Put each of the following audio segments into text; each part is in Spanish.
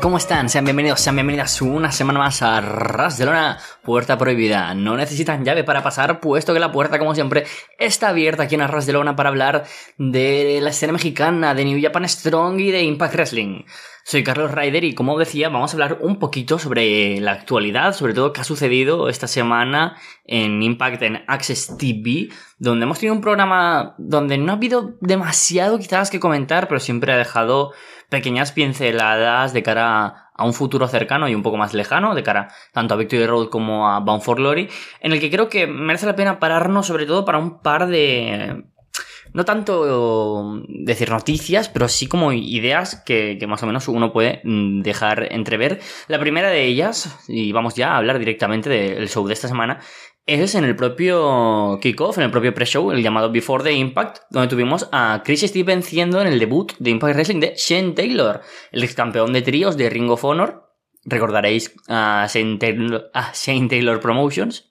¿cómo están? Sean bienvenidos, sean bienvenidas una semana más a Ras de Lona, Puerta Prohibida. No necesitan llave para pasar, puesto que la puerta, como siempre, está abierta aquí en Ras de Lona para hablar de la escena mexicana, de New Japan Strong y de Impact Wrestling. Soy Carlos Ryder y como decía, vamos a hablar un poquito sobre la actualidad, sobre todo qué ha sucedido esta semana en Impact en Access TV, donde hemos tenido un programa donde no ha habido demasiado quizás que comentar, pero siempre ha dejado pequeñas pinceladas de cara a un futuro cercano y un poco más lejano, de cara tanto a Victory Road como a Bound for Glory, en el que creo que merece la pena pararnos sobre todo para un par de no tanto decir noticias, pero sí como ideas que, más o menos uno puede mm, dejar entrever. La primera de ellas, y vamos ya a hablar directamente del show de esta semana, es en el propio kickoff, en el propio pre-show, el llamado Before the Impact, donde tuvimos a Chris Steve venciendo en el debut de Impact Wrestling de Shane Taylor, el ex campeón de tríos de Ring of Honor. Recordaréis a Shane Taylor Promotions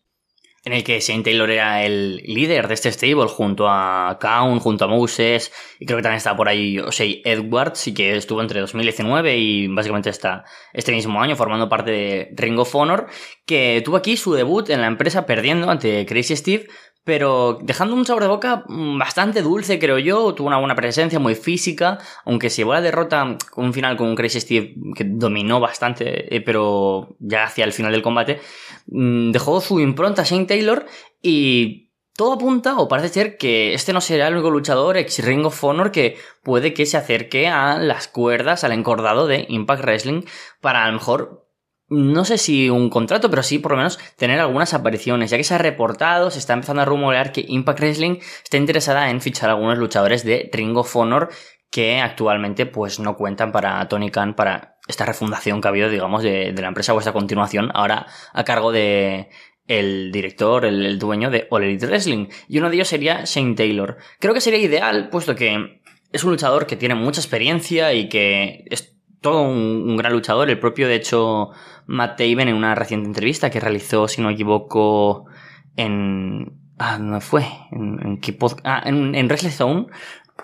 en el que Shane Taylor era el líder de este stable junto a Kaun, junto a Moses, y creo que también estaba por ahí Osei Edwards, y que estuvo entre 2019 y básicamente está este mismo año formando parte de Ring of Honor, que tuvo aquí su debut en la empresa perdiendo ante Crazy Steve, pero dejando un sabor de boca mm, bastante dulce, creo yo. Tuvo una buena presencia, muy física, aunque se llevó la derrota con un final con un Crazy Steve que dominó bastante, eh, pero ya hacia el final del combate, mm, dejó su impronta Shane Taylor y todo apunta, o parece ser, que este no será el único luchador ex Ring of Honor que puede que se acerque a las cuerdas, al encordado de Impact Wrestling, para a lo mejor no sé si un contrato, pero sí por lo menos tener algunas apariciones, ya que se ha reportado, se está empezando a rumorear que Impact Wrestling está interesada en fichar a algunos luchadores de Ring of Honor que actualmente pues no cuentan para Tony Khan para esta refundación que ha habido, digamos, de, la empresa o esta continuación, ahora a cargo de el director, el, dueño de All Elite Wrestling. Y uno de ellos sería Shane Taylor. Creo que sería ideal, puesto que es un luchador que tiene mucha experiencia y que es todo un gran luchador. El propio, de hecho, Matt Taven en una reciente entrevista que realizó, si no equivoco, en... Ah, ¿dónde fue? En, en, ah, en, Zone.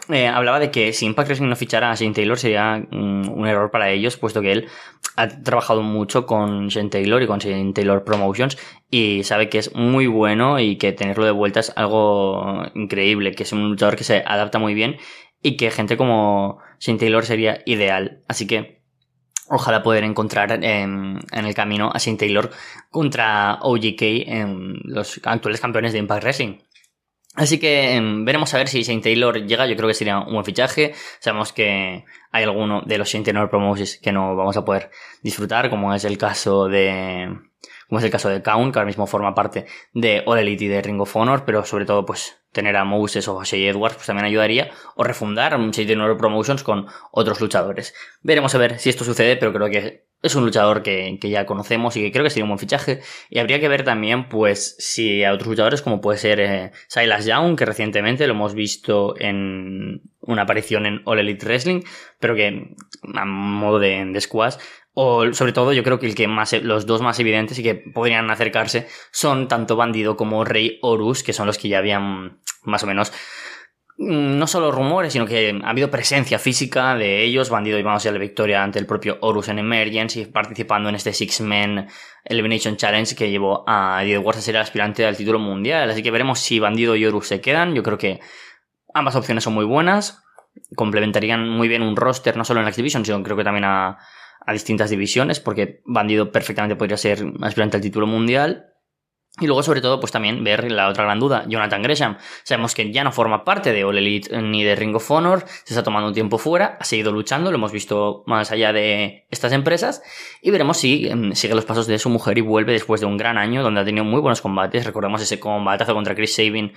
Eh, hablaba de que si Impact Wrestling no fichara a Shane Taylor sería un error para ellos, puesto que él ha trabajado mucho con Shane Taylor y con Shane Taylor Promotions y sabe que es muy bueno y que tenerlo de vuelta es algo increíble, que es un luchador que se adapta muy bien y que gente como Shane Taylor sería ideal. Así que ojalá poder encontrar en, el camino a Shane Taylor contra OGK, en los actuales campeones de Impact Wrestling. Así que em, veremos a ver si Shane Taylor llega, yo creo que sería un buen fichaje. Sabemos que hay alguno de los Shane Taylor Promotions que no vamos a poder disfrutar, como es el caso de como es el caso de Kaun, que ahora mismo forma parte de All Elite y de Ring of Honor, pero sobre todo pues tener a Moses o a Shea Edwards pues también ayudaría, o refundar un Shea Promotions con otros luchadores. Veremos a ver si esto sucede, pero creo que es un luchador que, ya conocemos y que creo que sería un buen fichaje. Y habría que ver también, pues, si a otros luchadores, como puede ser eh, Silas Young, que recientemente lo hemos visto en una aparición en All Elite Wrestling, pero que a modo de, de squash, o sobre todo yo creo que el que más, los dos más evidentes y que podrían acercarse son tanto Bandido como Rey Horus, que son los que ya habían más o menos mm, no solo rumores, sino que ha habido presencia física de ellos. Bandido y vamos a la victoria ante el propio Horus en Emergency, participando en este Six Men Elimination Challenge que llevó a Eddie Edwards a ser el aspirante al título mundial. Así que veremos si Bandido y Horus se quedan. Yo creo que ambas opciones son muy buenas. Complementarían muy bien un roster, no solo en la Activision, sino creo que también a, a distintas divisiones, porque Bandido perfectamente podría ser aspirante al título mundial. Y luego, sobre todo, pues también ver la otra gran duda, Jonathan Gresham. Sabemos que ya no forma parte de All Elite ni de Ring of Honor, se está tomando un tiempo fuera, ha seguido luchando, lo hemos visto más allá de estas empresas, y veremos si em, sigue los pasos de su mujer y vuelve después de un gran año donde ha tenido muy buenos combates. Recordemos ese combatazo contra Chris Sabin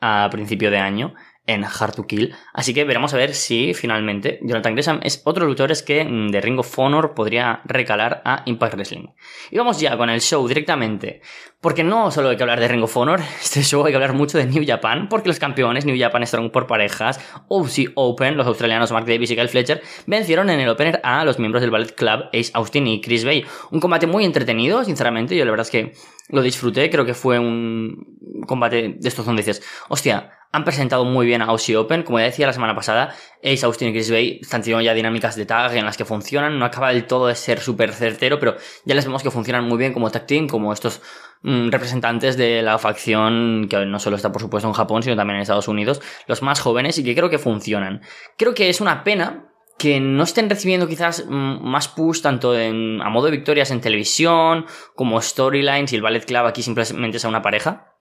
a principio de año, en Hard to Kill. Así que veremos a ver si finalmente Jonathan Gresham es otro luchador que mm, de Ring of Honor podría recalar a Impact Wrestling. Y vamos ya con el show directamente. Porque no solo hay que hablar de Ring of Honor, este show hay que hablar mucho de New Japan, porque los campeones New Japan Strong por parejas, OC Open, los australianos Mark Davis y Kyle Fletcher, vencieron en el opener a los miembros del Ballet Club Ace Austin y Chris Bay. Un combate muy entretenido, sinceramente, yo la verdad es que lo disfruté, creo que fue un combate de estos donde dices, hostia, Han presentado muy bien a Aussie Open. Como ya decía la semana pasada, Ace Austin y Chris Bay están teniendo ya dinámicas de tag en las que funcionan. No acaba del todo de ser súper certero, pero ya les vemos que funcionan muy bien como tag team, como estos representantes de la facción que no solo está por supuesto en Japón, sino también en Estados Unidos, los más jóvenes y que creo que funcionan. Creo que es una pena que no estén recibiendo quizás mm, más push tanto en, a modo de victorias en televisión como storylines y el Ballet Club aquí simplemente es una pareja.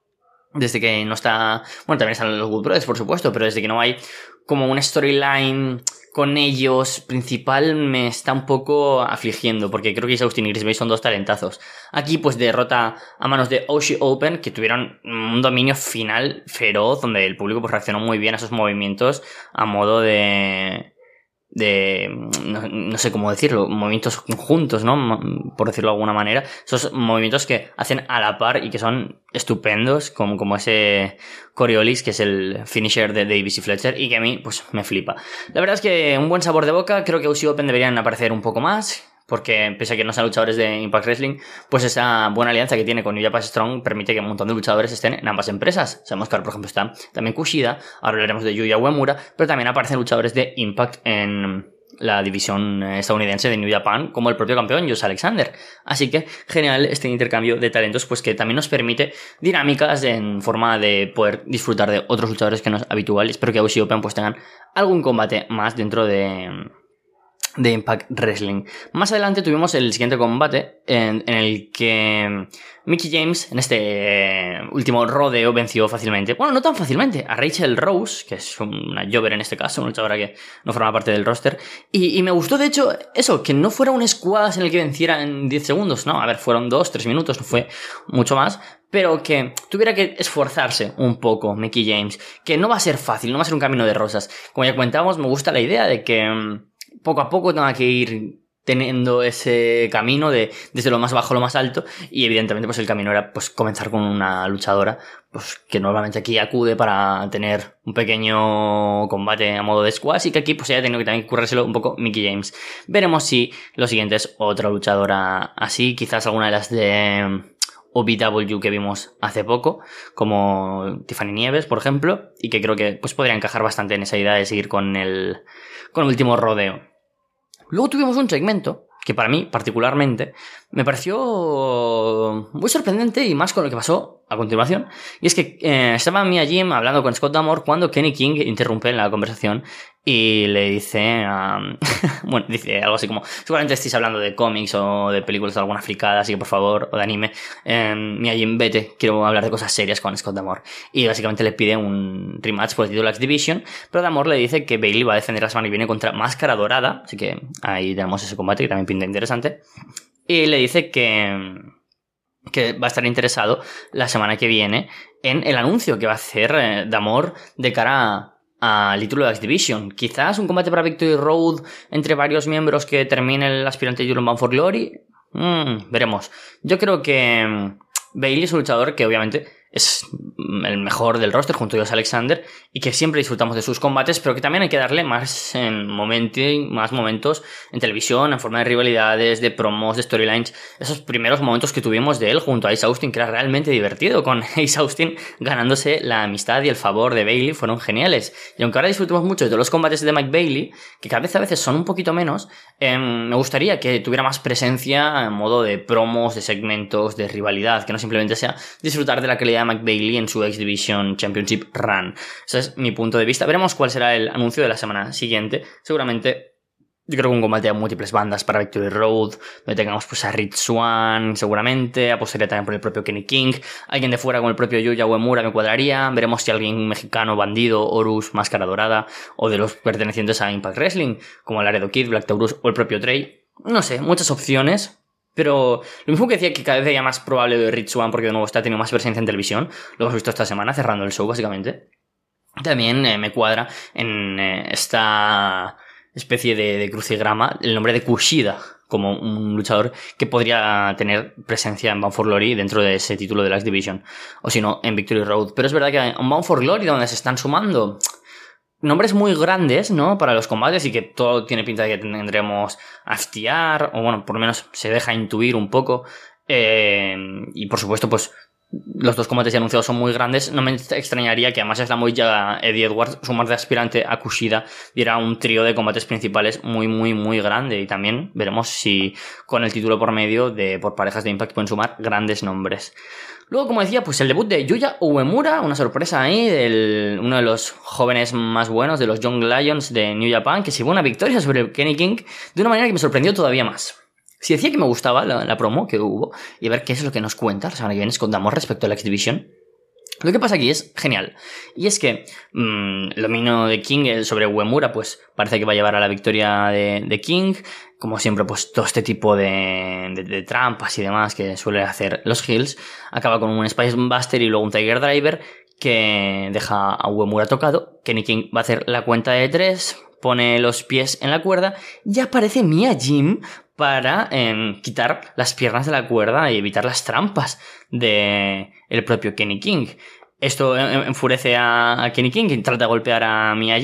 Desde que no está. Bueno, también están los Good Brothers, por supuesto, pero desde que no hay como una storyline con ellos principal me está un poco afligiendo, porque creo que Austin y Grisbay son dos talentazos. Aquí, pues derrota a manos de Oshi Open, que tuvieron un dominio final feroz, donde el público pues, reaccionó muy bien a esos movimientos a modo de de, no, sé cómo decirlo, movimientos conjuntos, ¿no? Por decirlo de alguna manera. Esos movimientos que hacen a la par y que son estupendos, como, como ese Coriolis, que es el finisher de Davis y Fletcher, y que a mí, pues, me flipa. La verdad es que un buen sabor de boca, creo que UC Open deberían aparecer un poco más porque pese a que no sean luchadores de Impact Wrestling, pues esa buena alianza que tiene con New Japan Strong permite que un montón de luchadores estén en ambas empresas. Sabemos que por ejemplo, está también Kushida, ahora hablaremos de Yuya Uemura, pero también aparecen luchadores de Impact en la división estadounidense de New Japan, como el propio campeón Josh Alexander. Así que genial este intercambio de talentos, pues que también nos permite dinámicas en forma de poder disfrutar de otros luchadores que no es habitual. Espero que Aussie Open pues tengan algún combate más dentro de de Impact Wrestling. Más adelante tuvimos el siguiente combate en, el que Mickey James, en este eh, último rodeo, venció fácilmente. Bueno, no tan fácilmente, a Rachel Rose, que es una Jover en este caso, una luchadora que no forma parte del roster. Y, me gustó, de hecho, eso, que no fuera un squad en el que venciera en 10 segundos, no, a ver, fueron 2, 3 minutos, no fue mucho más, pero que tuviera que esforzarse un poco Mickey James, que no va a ser fácil, no va a ser un camino de rosas. Como ya comentábamos, me gusta la idea de que mm, poco a poco tenga que ir teniendo ese camino de desde lo más bajo a lo más alto y evidentemente pues el camino era pues comenzar con una luchadora pues que normalmente aquí acude para tener un pequeño combate a modo de squash y que aquí pues haya tenido que también currárselo un poco Mickey James veremos si lo siguiente es otra luchadora así quizás alguna de las de OBW que vimos hace poco, como Tiffany Nieves, por ejemplo, y que creo que pues, podría encajar bastante en esa idea de seguir con el, con el último rodeo. Luego tuvimos un segmento que para mí particularmente me pareció muy sorprendente y más con lo que pasó a continuación. Y es que eh, estaba Mia Jim hablando con Scott Damore cuando Kenny King interrumpe la conversación y le dice, bueno, dice algo así como, seguramente estéis hablando de cómics o de películas de alguna fricada, así que por favor, o de anime, eh, Mia Jim, vete, quiero hablar de cosas serias con Scott Damore. Y básicamente le pide un rematch por el título X Division, pero Damore le dice que Bailey va a defender la semana que viene contra Máscara Dorada, así que ahí tenemos ese combate que también pinta interesante. Y le dice que, que va a estar interesado la semana que viene en el anuncio que va a hacer eh, Damor de cara al título de X Division. Quizás un combate para Victory Road entre varios miembros que termine el aspirante de Bound for Glory. Mm, veremos. Yo creo que mm, Bailey es un luchador que obviamente es el mejor del roster junto a Josh Alexander y que siempre disfrutamos de sus combates, pero que también hay que darle más en momentos en televisión, en forma de rivalidades, de promos, de storylines, esos primeros momentos que tuvimos de él junto a Ace Austin, que era realmente divertido, con Ace Austin ganándose la amistad y el favor de Bailey, fueron geniales. Y aunque ahora disfrutamos mucho de los combates de Mike Bailey, que cada vez a veces son un poquito menos, em, me gustaría que tuviera más presencia en modo de promos, de segmentos, de rivalidad, que no simplemente sea disfrutar de la calidad de Mike Bailey en su X Division Championship Run. Ese es mi punto de vista. Veremos cuál será el anuncio de la semana siguiente. Seguramente yo creo que un combate a múltiples bandas para Victory Road, donde tengamos pues a Rich Swan, seguramente, apostaría también por el propio Kenny King, alguien de fuera con el propio Yuya Uemura me cuadraría, veremos si alguien mexicano, bandido, Horus, Máscara Dorada, o de los pertenecientes a Impact Wrestling, como Laredo Kid, Black Taurus o el propio Trey. No sé, muchas opciones, pero lo mismo que decía que cada vez era más probable de Rich Swan porque de nuevo está teniendo más presencia en televisión, lo hemos visto esta semana cerrando el show básicamente. También eh, me cuadra en eh, esta especie de, crucigrama el nombre de Kushida como un luchador que podría tener presencia en Bound for Glory dentro de ese título de la X Division o si no en Victory Road. Pero es verdad que en Bound for Glory donde se están sumando nombres muy grandes, ¿no? Para los combates y que todo tiene pinta de que tendremos a FTR, o bueno, por lo menos se deja intuir un poco. Eh, y por supuesto, pues los dos combates ya anunciados son muy grandes, no me extrañaría que además Slamovic y Eddie Edwards, su más de aspirante a Kushida, diera un trío de combates principales muy, muy, muy grande. Y también veremos si con el título por medio de por parejas de Impact pueden sumar grandes nombres. Luego, como decía, pues el debut de Yuya Uemura, una sorpresa ahí, del, uno de los jóvenes más buenos de los Young Lions de New Japan, que se llevó una victoria sobre Kenny King de una manera que me sorprendió todavía más. Si decía que me gustaba la, promo que hubo y a ver qué es lo que nos cuenta la semana que viene escondamos respecto a la X-Division. Lo que pasa aquí es genial. Y es que mmm, el dominio de King sobre Uemura, pues parece que va a llevar a la victoria de, King. Como siempre, pues todo este tipo de, de, trampas y demás que suele hacer los Hills. Acaba con un Spice Buster y luego un Tiger Driver que deja a Uemura tocado. Kenny King va a hacer la cuenta de tres, pone los pies en la cuerda y aparece Mia Jim para em, quitar las piernas de la cuerda y evitar las trampas de el propio Kenny King. Esto enfurece a Kenny King, que trata de golpear a Mia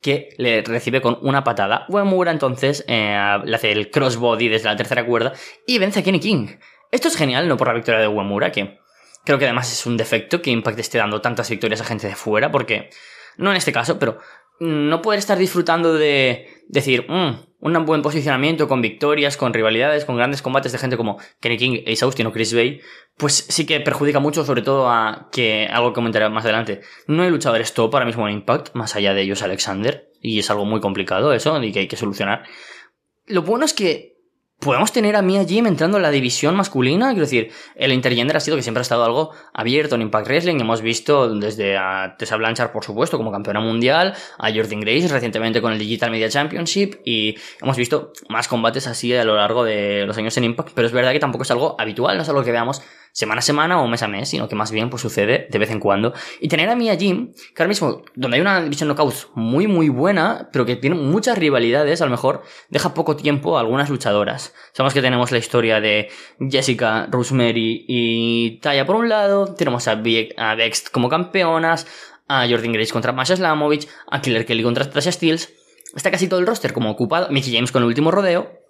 que le recibe con una patada. Uemura entonces eh, le hace el crossbody desde la tercera cuerda y vence a Kenny King. Esto es genial, no por la victoria de Uemura, que creo que además es un defecto que Impact esté dando tantas victorias a gente de fuera, porque, no en este caso, pero no poder estar disfrutando de decir, mmm, un buen posicionamiento con victorias, con rivalidades, con grandes combates de gente como Kenny King, Ace Austin o Chris Bay, pues sí que perjudica mucho, sobre todo a que algo que comentaré más adelante. No hay luchadores top ahora mismo en Impact, más allá de ellos Alexander, y es algo muy complicado eso, y que hay que solucionar. Lo bueno es que podemos tener a Mia Jim entrando en la división masculina. Quiero decir, el Intergender ha sido que siempre ha estado algo abierto en Impact Wrestling. Hemos visto desde a Tessa Blanchard, por supuesto, como campeona mundial, a Jordan Grace recientemente con el Digital Media Championship y hemos visto más combates así a lo largo de los años en Impact, pero es verdad que tampoco es algo habitual, no es algo que veamos semana a semana o mes a mes, sino que más bien pues sucede de vez en cuando. Y tener a Mia Jim, que ahora mismo, donde hay una división knockouts muy muy buena, pero que tiene muchas rivalidades, a lo mejor deja poco tiempo a algunas luchadoras. Sabemos que tenemos la historia de Jessica, Rosemary y Taya por un lado, tenemos a, Vex como campeonas, a Jordan Grace contra Masha Slamovich, a Killer Kelly contra Tasha Steels. Está casi todo el roster como ocupado, Mickey James con el último rodeo,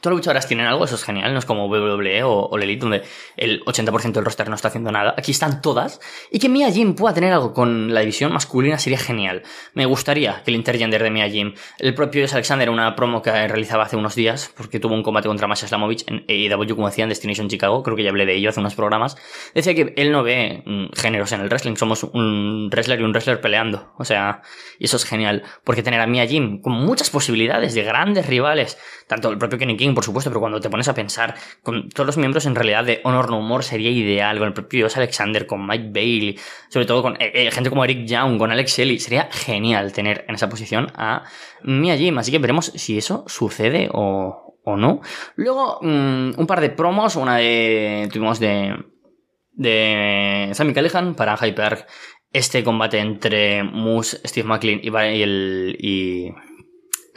Todas las luchadoras tienen algo, eso es genial, no es como WWE o, o Elite, donde el 80% del roster no está haciendo nada. Aquí están todas. Y que Mia Jim pueda tener algo con la división masculina sería genial. Me gustaría que el intergender de Mia Jim, el propio Alexander, una promo que realizaba hace unos días, porque tuvo un combate contra Masha Slamovich en AEW, como decía, Destination Chicago, creo que ya hablé de ello hace unos programas, decía que él no ve mm, géneros en el wrestling, somos un wrestler y un wrestler peleando. O sea, y eso es genial, porque tener a Mia Jim con muchas posibilidades de grandes rivales, tanto el propio Kenny King, por supuesto, pero cuando te pones a pensar con todos los miembros en realidad de Honor No Humor sería ideal, con el propio Alexander, con Mike Bailey, sobre todo con eh, eh, gente como Eric Young, con Alex Shelley, sería genial tener en esa posición a Mia Jim, así que veremos si eso sucede o, o no. Luego, mm, un par de promos, una de... tuvimos de... de Sammy Callihan para Hyper este combate entre Moose, Steve McLean y, el,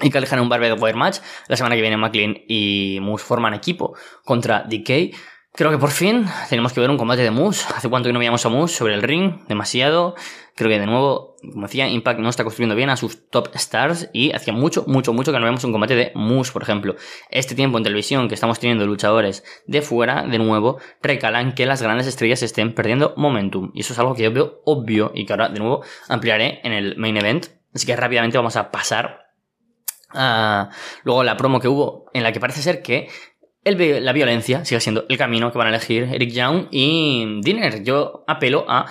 y Callihan un Barbed Match. La semana que viene McLean y Moose forman equipo contra DK. Creo que por fin tenemos que ver un combate de Moose. Hace cuánto que no veíamos a Moose sobre el ring, demasiado. Creo que de nuevo, como decía, Impact no está construyendo bien a sus top stars y hacía mucho, mucho, mucho que no veíamos un combate de Moose, por ejemplo. Este tiempo en televisión que estamos teniendo luchadores de fuera, de nuevo, recalan que las grandes estrellas estén perdiendo momentum. Y eso es algo que yo veo obvio y que ahora de nuevo ampliaré en el main event. Así que rápidamente vamos a pasar Ah, luego la promo que hubo en la que parece ser que el, la violencia sigue siendo el camino que van a elegir Eric Young y Dinner. Yo apelo a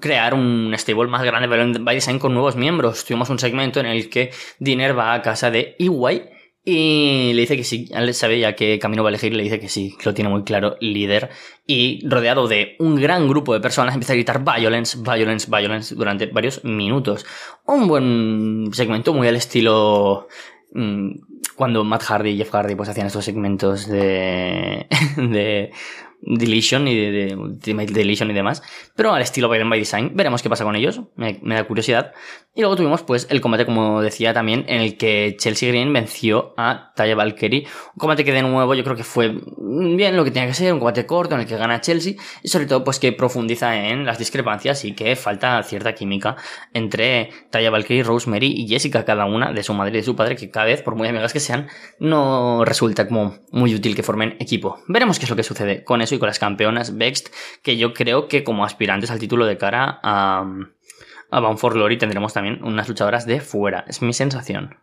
crear un stable más grande by design con nuevos miembros. Tuvimos un segmento en el que Dinner va a casa de EY y le dice que sí, él sabe ya qué camino va a elegir, le dice que sí, que lo tiene muy claro, líder. Y rodeado de un gran grupo de personas empieza a gritar violence, violence, violence durante varios minutos. Un buen segmento muy al estilo mm, cuando Matt Hardy y Jeff Hardy pues hacían estos segmentos de, de Deletion y de, Ultimate Deletion y demás, pero al estilo Violent by Design. Veremos qué pasa con ellos, me, da curiosidad. Y luego tuvimos pues el combate, como decía también, en el que Chelsea Green venció a Taya Valkyrie. Un combate que de nuevo yo creo que fue bien lo que tenía que ser, un combate corto en el que gana Chelsea y sobre todo pues que profundiza en las discrepancias y que falta cierta química entre Taya Valkyrie, Rosemary y Jessica, cada una de su madre y de su padre, que cada vez, por muy amigas que sean, no resulta como muy útil que formen equipo. Veremos qué es lo que sucede con eso y con las campeonas Vext, que yo creo que como aspirantes al título de cara a, a Bound for tendremos también unas luchadoras de fuera. Es mi sensación.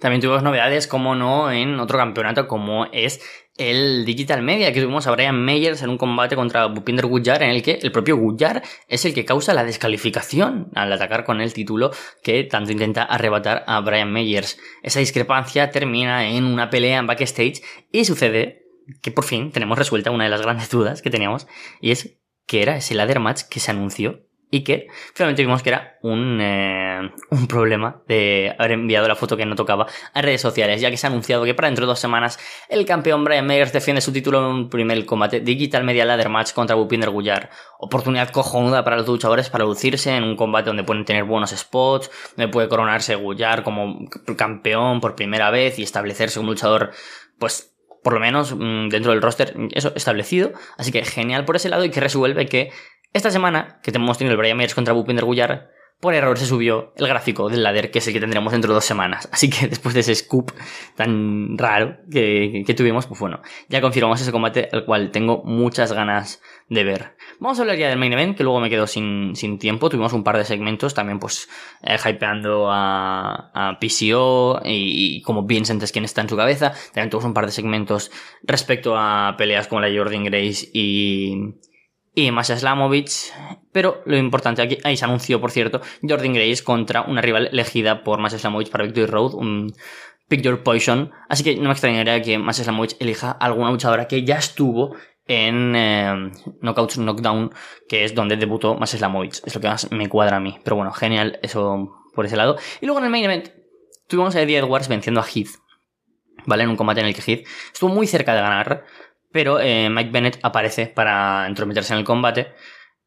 También tuvimos novedades, como no, en otro campeonato como es el Digital Media, que tuvimos a Brian Meyers en un combate contra Bupinder Gujar, en el que el propio Gujar es el que causa la descalificación al atacar con el título que tanto intenta arrebatar a Brian Meyers. Esa discrepancia termina en una pelea en backstage y sucede que por fin tenemos resuelta una de las grandes dudas que teníamos y es que era ese ladder match que se anunció y que finalmente vimos que era un, eh, un problema de haber enviado la foto que no tocaba a redes sociales, ya que se ha anunciado que para dentro de dos semanas el campeón Brian Meyers defiende su título en un primer combate Digital Media Ladder Match contra Bupinder Gullar. Oportunidad cojonuda para los luchadores para lucirse en un combate donde pueden tener buenos spots, donde puede coronarse Gullar como campeón por primera vez y establecerse como luchador, pues por lo menos mm, dentro del roster, eso establecido. Así que genial por ese lado y que resuelve que esta semana, que hemos tenido el Brian Myers contra Bupinder Gullar, por error se subió el gráfico del ladder, que es el que tendremos dentro de dos semanas. Así que después de ese scoop tan raro que, tuvimos, pues bueno, ya confirmamos ese combate, el cual tengo muchas ganas de ver. Vamos a hablar ya del main event, que luego me quedo sin, tiempo. Tuvimos un par de segmentos también, pues, eh, hypeando a, PCO y, como Vincent es quien está en su cabeza. También tuvimos un par de segmentos respecto a peleas como la Jordan Grace y, y Masha Slamovic, pero lo importante aquí, ahí se anunció, por cierto, Jordan Grace contra una rival elegida por Masha Slamovic para Victory Road, un Picture Poison, así que no me extrañaría que Masha Slamovic elija alguna luchadora que ya estuvo en eh, Knockouts Knockdown, que es donde debutó Masha Slamovic, es lo que más me cuadra a mí, pero bueno, genial eso por ese lado. Y luego en el main event tuvimos a Eddie Edwards venciendo a Heath, ¿vale? En un combate en el que Heath estuvo muy cerca de ganar, pero eh, Mike Bennett aparece para entrometerse en el combate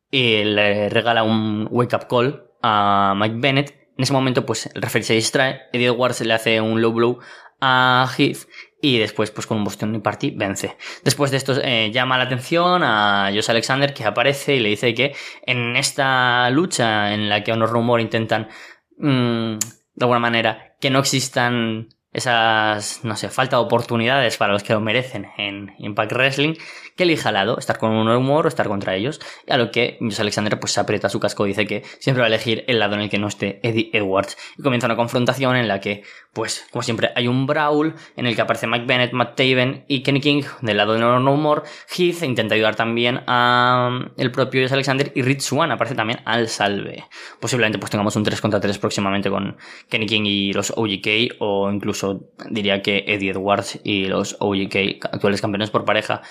y le regala un wake up call a Mike Bennett. En ese momento, pues el referee se distrae, Eddie Edwards le hace un low blow a Heath y después, pues con un Boston Party, vence. Después de esto, eh, llama la atención a Josh Alexander que aparece y le dice que en esta lucha en la que Honor Rumor intentan, mm, de alguna manera, que no existan esas, no sé, falta de oportunidades para los que lo merecen en Impact Wrestling, que elija lado, estar con un humor o estar contra ellos. Y a lo que Josh Alexander pues se aprieta su casco dice que siempre va a elegir el lado en el que no esté Eddie Edwards. Y comienza una confrontación en la que, pues, como siempre, hay un brawl en el que aparece Mike Bennett, Matt Taven y Kenny King del lado de No More. Heath intenta ayudar también a um, el propio Josh Alexander y Rich Swan aparece también al salve. Posiblemente pues tengamos un 3 contra 3 próximamente con Kenny King y los OGK o incluso diría que Eddie Edwards y los OGK actuales campeones por pareja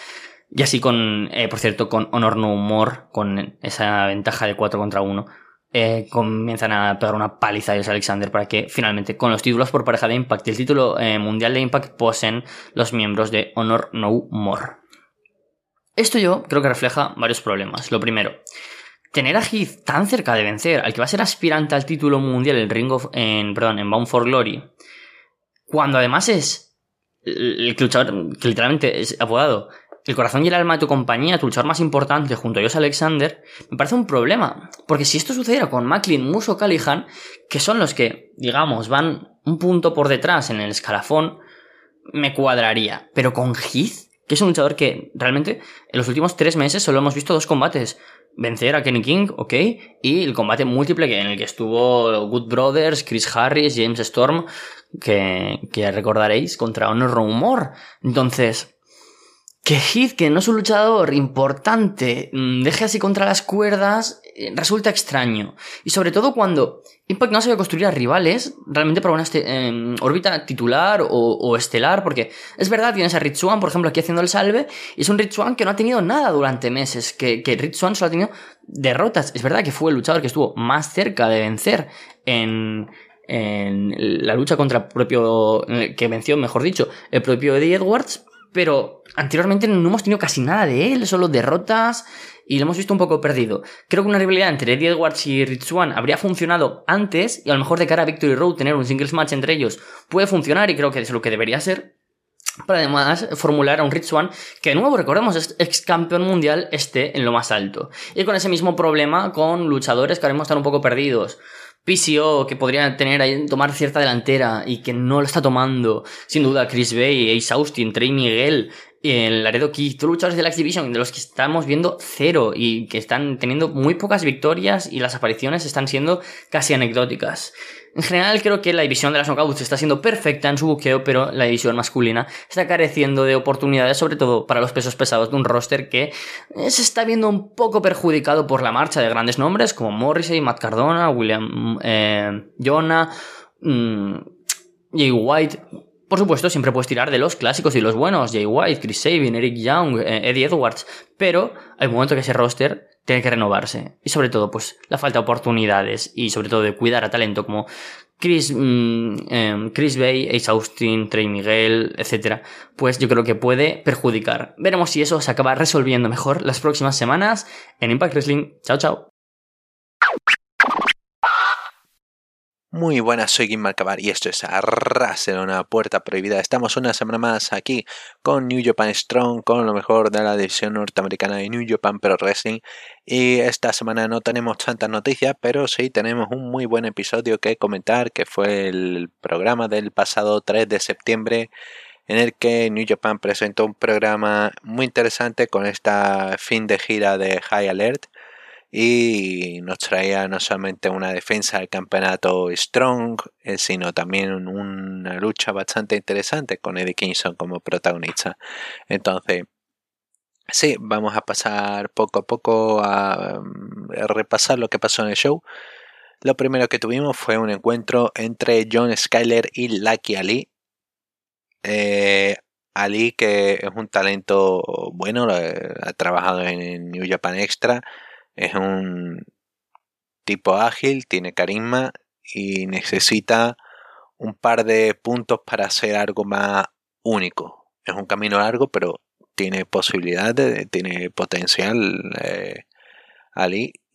y así con, eh, por cierto, con Honor No Humor, con esa ventaja de 4 contra 1, eh, comienzan a pegar una paliza a Jess Alexander para que finalmente, con los títulos por pareja de Impact y el título eh, mundial de Impact, posen los miembros de Honor No More. Esto yo creo que refleja varios problemas. Lo primero, tener a Heath tan cerca de vencer al que va a ser aspirante al título mundial en Ring of, en, perdón, en Bound for Glory, cuando además es el luchador que literalmente es apodado el corazón y el alma de tu compañía, tu luchador más importante junto a Josh Alexander, me parece un problema. Porque si esto sucediera con Macklin, Muso, Callihan, que son los que, digamos, van un punto por detrás en el escalafón, me cuadraría. Pero con Heath, que es un luchador que realmente en los últimos tres meses solo hemos visto dos combates. Vencer a Kenny King, ok, y el combate múltiple en el que estuvo Good Brothers, Chris Harris, James Storm, que, que recordaréis, contra Honor Rumor. Entonces, que Heath, que no es un luchador importante, mm, deje así contra las cuerdas, eh, resulta extraño. Y sobre todo cuando Impact no sabe construir a rivales realmente para una este, em, órbita titular o, estelar, porque es verdad, tienes a Ritsuan, por ejemplo, aquí haciendo el salve, y es un Ritsuan que no ha tenido nada durante meses, que, que Ritsuan solo ha tenido derrotas. Es verdad que fue el luchador que estuvo más cerca de vencer en, en la lucha contra el propio, que venció, mejor dicho, el propio Eddie Edwards, pero anteriormente no hemos tenido casi nada de él, solo derrotas y lo hemos visto un poco perdido. Creo que una rivalidad entre Eddie Edwards y Rich Swan habría funcionado antes y a lo mejor de cara a Victory Road tener un singles match entre ellos puede funcionar y creo que es lo que debería ser. Para además formular a un Rich Swan que de nuevo recordemos es ex campeón mundial esté en lo más alto. Y con ese mismo problema con luchadores que ahora mismo están un poco perdidos. PCO que podría tener ahí, tomar cierta delantera y que no lo está tomando, sin duda, Chris Bay, Ace Austin, Trey Miguel, el Laredo Kid, todos luchadores de la X-Division, de los que estamos viendo cero y que están teniendo muy pocas victorias y las apariciones están siendo casi anecdóticas. En general creo que la división de las knockouts está siendo perfecta en su buqueo, pero la división masculina está careciendo de oportunidades, sobre todo para los pesos pesados de un roster que se está viendo un poco perjudicado por la marcha de grandes nombres como Morrissey, Matt Cardona, William eh, Jonah, mm, Jay White, por supuesto, siempre puedes tirar de los clásicos y los buenos, Jay White, Chris Sabin, Eric Young, eh, Eddie Edwards, pero hay un momento que ese roster tiene que renovarse. Y sobre todo, pues, la falta de oportunidades y sobre todo de cuidar a talento como Chris, mm, em, Chris Bay, Ace Austin, Trey Miguel, etc. Pues yo creo que puede perjudicar. Veremos si eso se acaba resolviendo mejor las próximas semanas en Impact Wrestling. Chao, chao. Muy buenas, soy Kim Malcabar y esto es Arras en una puerta prohibida. Estamos una semana más aquí con New Japan Strong, con lo mejor de la división norteamericana de New Japan Pro Wrestling. Y esta semana no tenemos tantas noticias, pero sí tenemos un muy buen episodio que comentar, que fue el programa del pasado 3 de septiembre en el que New Japan presentó un programa muy interesante con esta fin de gira de High Alert y nos traía no solamente una defensa del campeonato strong, eh, sino también una lucha bastante interesante con Eddie Kingston como protagonista. Entonces, sí, vamos a pasar poco a poco a, mm, repasar lo que pasó en el show. Lo primero que tuvimos fue un encuentro entre John Skyler y Lucky Ali. Eh, Ali, que es un talento bueno, ha trabajado en New Japan Extra, es un tipo ágil, tiene carisma y necesita un par de puntos para hacer algo más único. Es un camino largo, pero tiene posibilidades, tiene potencial eh.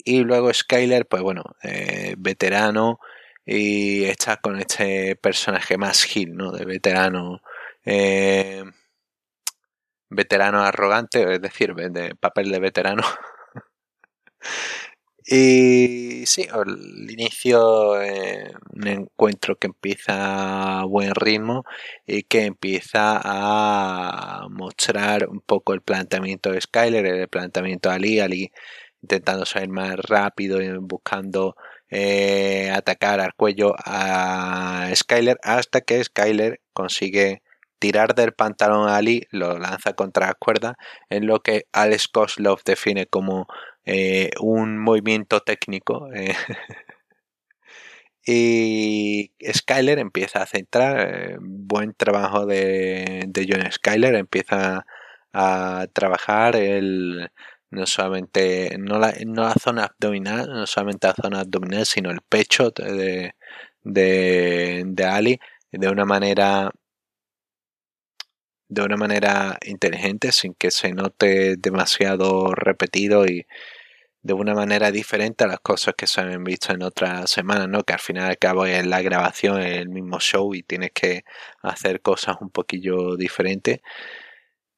Y luego Skyler, pues bueno, eh, veterano y está con este personaje más gil, ¿no? De veterano. Eh, veterano arrogante, es decir, de papel de veterano. Y sí, el inicio es un encuentro que empieza a buen ritmo y que empieza a mostrar un poco el planteamiento de Skyler, el planteamiento de Ali, Ali intentando ser más rápido y buscando eh, atacar al cuello a Skyler hasta que Skyler consigue tirar del pantalón a Ali, lo lanza contra la cuerda, en lo que Alex Koslov define como eh, un movimiento técnico. Eh, y Skyler empieza a centrar, eh, buen trabajo de, de, John Skyler, empieza a trabajar el, no solamente no la, no la zona abdominal, no solamente la zona abdominal, sino el pecho de, de, de Ali de una manera de una manera inteligente sin que se note demasiado repetido y, de una manera diferente a las cosas que se han visto en otras semanas, ¿no? Que al final y al cabo es la grabación, es el mismo show y tienes que hacer cosas un poquillo diferentes.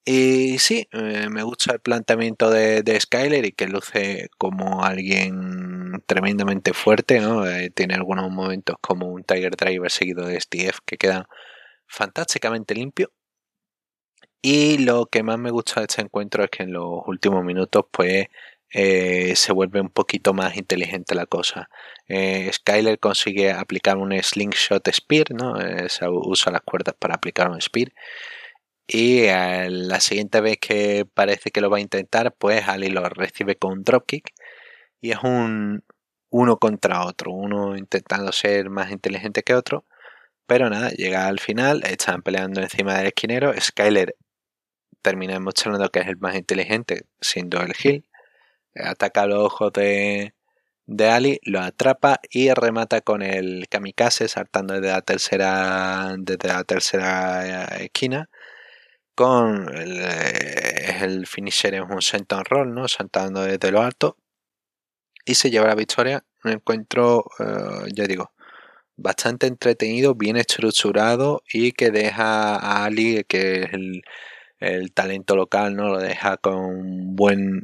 Y sí, eh, me gusta el planteamiento de, Skyler y que luce como alguien tremendamente fuerte, ¿no? Eh, tiene algunos momentos como un Tiger Driver seguido de STF que quedan fantásticamente limpios. Y lo que más me gusta de este encuentro es que en los últimos minutos, pues eh, se vuelve un poquito más inteligente la cosa. Eh, Skyler consigue aplicar un slingshot spear, ¿no? Eh, usa las cuerdas para aplicar un spear. Y la siguiente vez que parece que lo va a intentar, pues Ali lo recibe con un dropkick. Y es un uno contra otro, uno intentando ser más inteligente que otro. Pero nada, llega al final, están peleando encima del esquinero. Skyler termina demostrando que es el más inteligente, siendo el Hill ataca los ojos de, de Ali, lo atrapa y remata con el kamikaze saltando desde la tercera, desde la tercera esquina. Con el, el finisher es un senton roll, ¿no? Saltando desde lo alto. Y se lleva la victoria. Un encuentro, eh, ya digo, bastante entretenido, bien estructurado y que deja a Ali, que es el, el talento local, ¿no? Lo deja con buen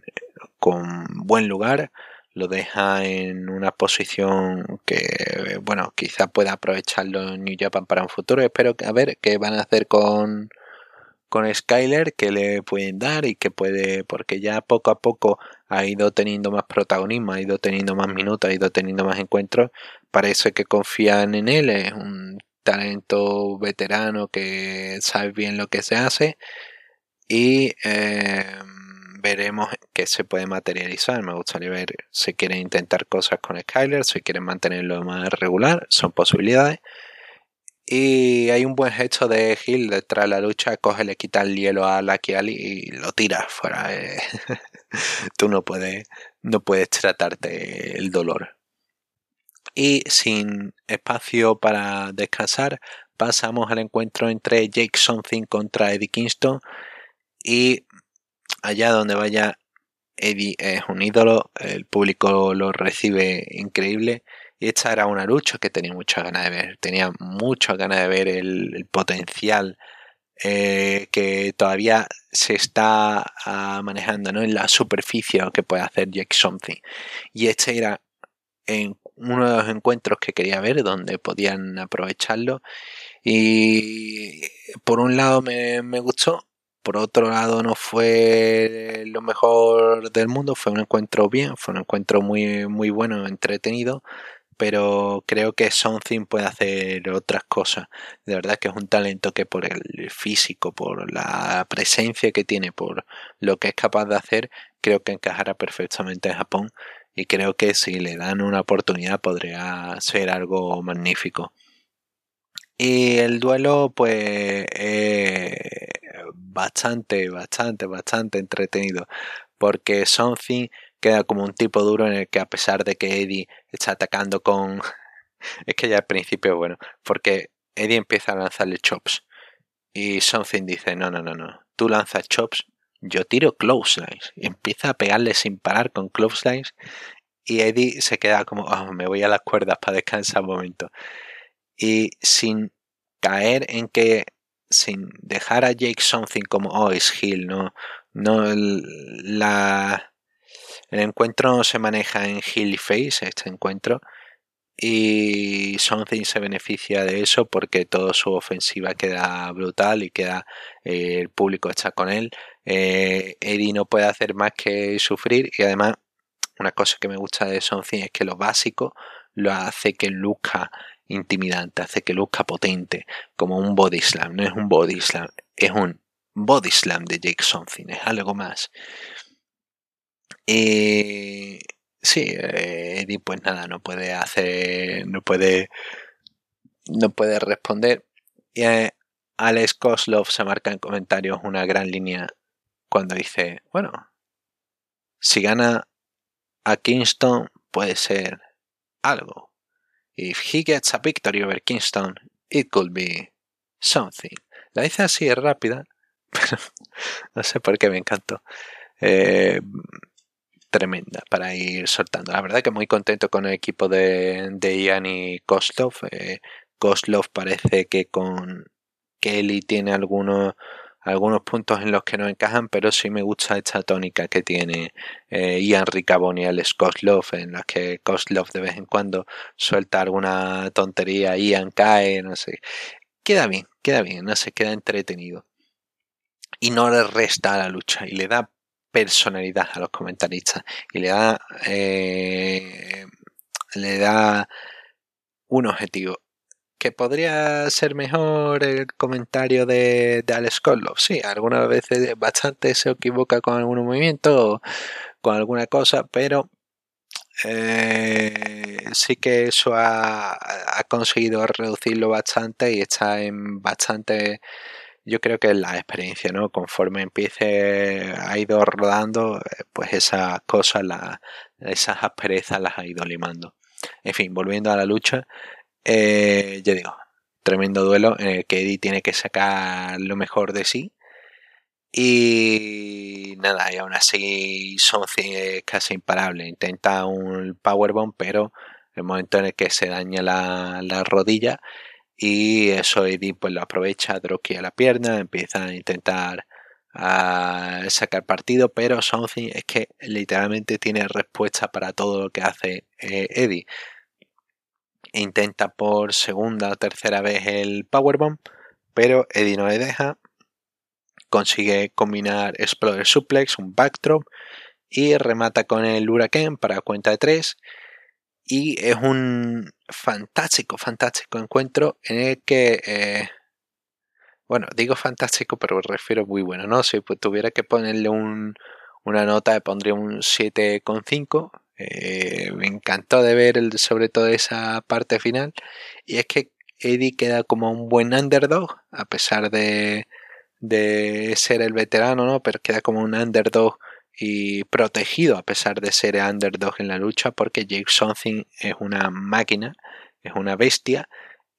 con buen lugar, lo deja en una posición que, bueno, quizá pueda aprovecharlo en New Japan para un futuro. Espero a ver qué van a hacer con, con Skyler que le pueden dar y que puede, porque ya poco a poco ha ido teniendo más protagonismo, ha ido teniendo más minutos, ha ido teniendo más encuentros. Parece que confían en él, es un talento veterano que sabe bien lo que se hace y eh, veremos qué se puede materializar. Me gustaría ver si quieren intentar cosas con Skyler, si quieren mantenerlo más regular, son posibilidades. Y hay un buen gesto de Hill detrás de la lucha, coge, le quita el hielo a Lucky Ali y lo tira fuera. Tú no puedes, no puedes tratarte el dolor. Y sin espacio para descansar, pasamos al encuentro entre Jake Something contra Eddie Kingston. Y allá donde vaya, Eddie es un ídolo, el público lo recibe increíble y esta era una lucha que tenía muchas ganas de ver. Tenía muchas ganas de ver el, potencial eh, que todavía se está ah, manejando ¿no? en la superficie que puede hacer Jack Something. Y este era en uno de los encuentros que quería ver donde podían aprovecharlo. Y por un lado me, me gustó, por otro lado no fue lo mejor del mundo, fue un encuentro bien, fue un encuentro muy, muy bueno, entretenido, pero creo que Something puede hacer otras cosas. De verdad que es un talento que por el físico, por la presencia que tiene, por lo que es capaz de hacer, creo que encajará perfectamente en Japón y creo que si le dan una oportunidad podría ser algo magnífico. Y el duelo, pues, eh, bastante, bastante, bastante entretenido. Porque Something queda como un tipo duro en el que a pesar de que Eddie está atacando con... es que ya al principio, bueno, porque Eddie empieza a lanzarle chops y Something dice, no, no, no, no, tú lanzas chops, yo tiro clotheslines y empieza a pegarle sin parar con clotheslines y Eddie se queda como, oh, me voy a las cuerdas para descansar un momento. Y sin caer en que, sin dejar a Jake Something como, oh, es Hill, no, no, la, el encuentro se maneja en Hilly Face, este encuentro, y Something se beneficia de eso porque toda su ofensiva queda brutal y queda eh, el público está con él. Eh, Eddie no puede hacer más que sufrir y además una cosa que me gusta de Something es que lo básico lo hace que luzca intimidante, hace que luzca potente, como un body slam. No es un body slam, es un body slam de Jake Something, es algo más. Y sí, eh, Eddie pues nada, no puede hacer, no puede, no puede responder. Y eh, Alex Koslov se marca en comentarios una gran línea cuando dice, bueno, si gana a Kingston puede ser algo. If he gets a victory over Kingston, it could be something. La dice así rápida, pero no sé por qué me encantó. Eh, tremenda para ir soltando. La verdad que muy contento con el equipo de, de Ian y Koslov. Eh, Koslov parece que con Kelly tiene algunos algunos puntos en los que no encajan, pero sí me gusta esta tónica que tiene eh, Ian Ricaboni y Alex Koslov, en las que Koslov de vez en cuando suelta alguna tontería, Ian cae, no sé. Queda bien, queda bien, no sé, queda entretenido. Y no le resta a la lucha y le da personalidad a los comentaristas y le da eh, le da un objetivo que podría ser mejor el comentario de, Alex Koslov sí algunas veces bastante se equivoca con algún movimiento o con alguna cosa pero eh, sí que eso ha, conseguido reducirlo bastante y está en bastante yo creo que es la experiencia, ¿no? Conforme empiece, ha ido rodando, eh, pues esas cosas, esas asperezas las ha ido limando. En fin, volviendo a la lucha, eh, ya digo, tremendo duelo en el que Eddie tiene que sacar lo mejor de sí. Y nada, y aún así Something es casi imparable. Intenta un powerbomb, pero el momento en el que se daña la, la rodilla, y eso Eddie pues lo aprovecha, a la pierna, empieza a intentar a sacar partido, pero Something es que literalmente tiene respuesta para todo lo que hace eh, Eddie. Intenta por segunda o tercera vez el powerbomb, pero Eddie no le deja consigue combinar Explorer Suplex, un backdrop y remata con el Huracán para cuenta de 3 y es un fantástico, fantástico encuentro en el que, eh, bueno, digo fantástico, pero me refiero muy bueno, ¿no? Si pues, tuviera que ponerle un, una nota, le pondría un 7,5. Eh, me encantó de ver el, sobre todo esa parte final. Y es que Eddie queda como un buen underdog, a pesar de, de ser el veterano, ¿no? Pero queda como un underdog y protegido a pesar de ser underdog en la lucha porque Jake Something es una máquina, es una bestia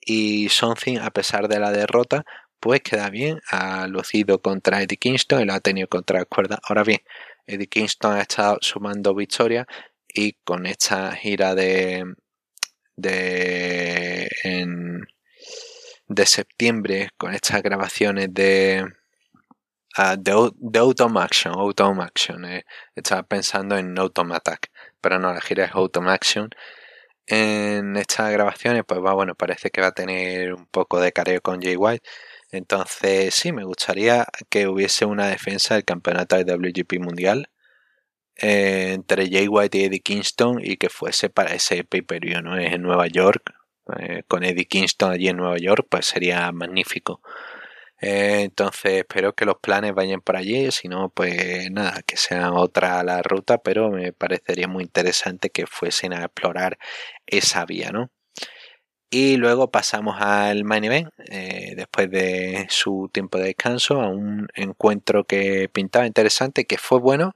y Something a pesar de la derrota pues queda bien, ha lucido contra Eddie Kingston y lo ha tenido contra la cuerda. Ahora bien, Eddie Kingston ha estado sumando victorias y con esta gira de de de septiembre con estas grabaciones de de, de Action, Action. Eh, estaba pensando en Automatic, pero no, la gira es Action. En estas grabaciones, pues va, bueno, parece que va a tener un poco de careo con Jay White. Entonces, sí, me gustaría que hubiese una defensa del campeonato de WGP Mundial eh, entre Jay White y Eddie Kingston y que fuese para ese pay-per-view, ¿no? En Nueva York, eh, con Eddie Kingston allí en Nueva York, pues sería magnífico. Eh, entonces espero que los planes vayan por allí, si no, pues nada, que sea otra la ruta, pero me parecería muy interesante que fuesen a explorar esa vía, ¿no? Y luego pasamos al main event, después de su tiempo de descanso, a un encuentro que pintaba interesante, que fue bueno,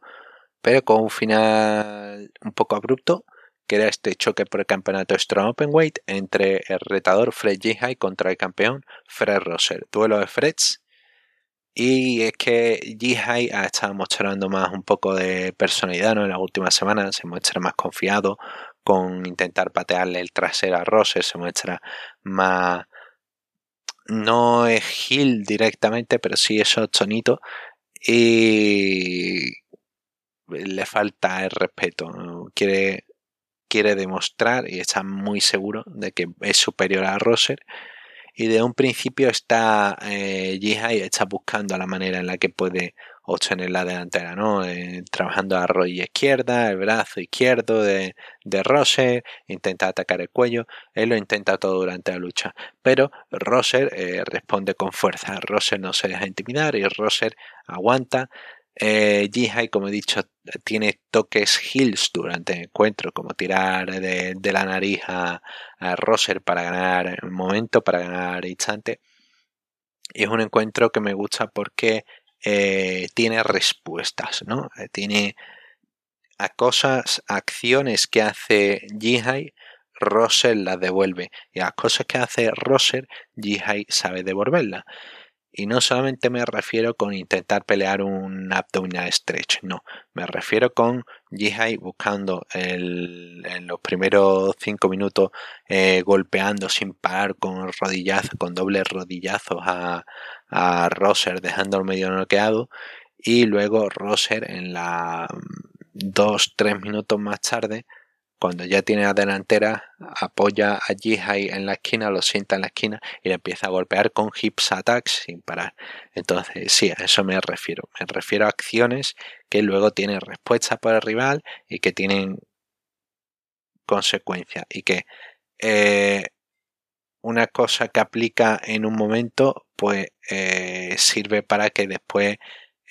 pero con un final un poco abrupto que era este choque por el campeonato Strong Openweight entre el retador Fred Jihai contra el campeón Fred Rosser. Duelo de Freds. Y es que Jihai ha estado mostrando más un poco de personalidad en las últimas semanas, se muestra más confiado con intentar patearle el trasero a Rosser, se muestra más... No es Gil directamente, pero sí eso tonito. Y le falta el respeto. Quiere quiere demostrar y está muy seguro de que es superior a Roser. Y de un principio está eh, está buscando la manera en la que puede obtener la delantera, ¿no? Eh, trabajando a rodilla izquierda, el brazo izquierdo de, de Roser, intenta atacar el cuello, él lo intenta todo durante la lucha, pero Roser eh, responde con fuerza, Roser no se deja intimidar y Roser aguanta, eh, Jihai, como he dicho, tiene toques hills durante el encuentro, como tirar de, la nariz a, a, Roser para ganar el momento, para ganar instante. Y es un encuentro que me gusta porque eh, tiene respuestas, ¿no? Eh, tiene a cosas, acciones que hace Jihai, Roser las devuelve. Y a las cosas que hace Roser, Jihai sabe devolverlas. Y no solamente me refiero con intentar pelear un abdominal stretch, no. Me refiero con Jihai buscando en los primeros 5 minutos eh, golpeando sin parar con rodillazos, con dobles rodillazos a, a Roser dejándolo medio noqueado. Y luego Roser en la 2-3 mm, minutos más tarde cuando ya tiene la delantera, apoya a Jihai en la esquina, lo sienta en la esquina y le empieza a golpear con hips attacks sin parar. Entonces, sí, a eso me refiero. Me refiero a acciones que luego tienen respuesta por el rival y que tienen consecuencia. Y que eh, una cosa que aplica en un momento, pues eh, sirve para que después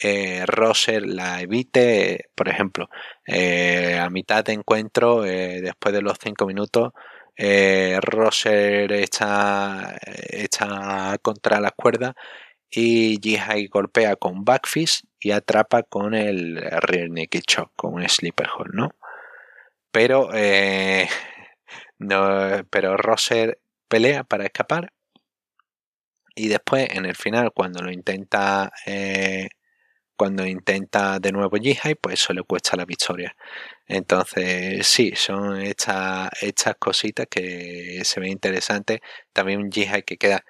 eh, Roser la evite, por ejemplo, eh, a mitad de encuentro, eh, después de los 5 minutos, eh, Roser está, está contra la cuerda y Jihai golpea con backfist y atrapa con el rear naked choke, con un sleeper hold, ¿no? Pero, no, pero Roser pelea para escapar y después en el final cuando lo intenta cuando intenta de nuevo Jihai, pues eso le cuesta la victoria. Entonces, sí, son estas, cositas que se ven interesantes. También un Jihai que queda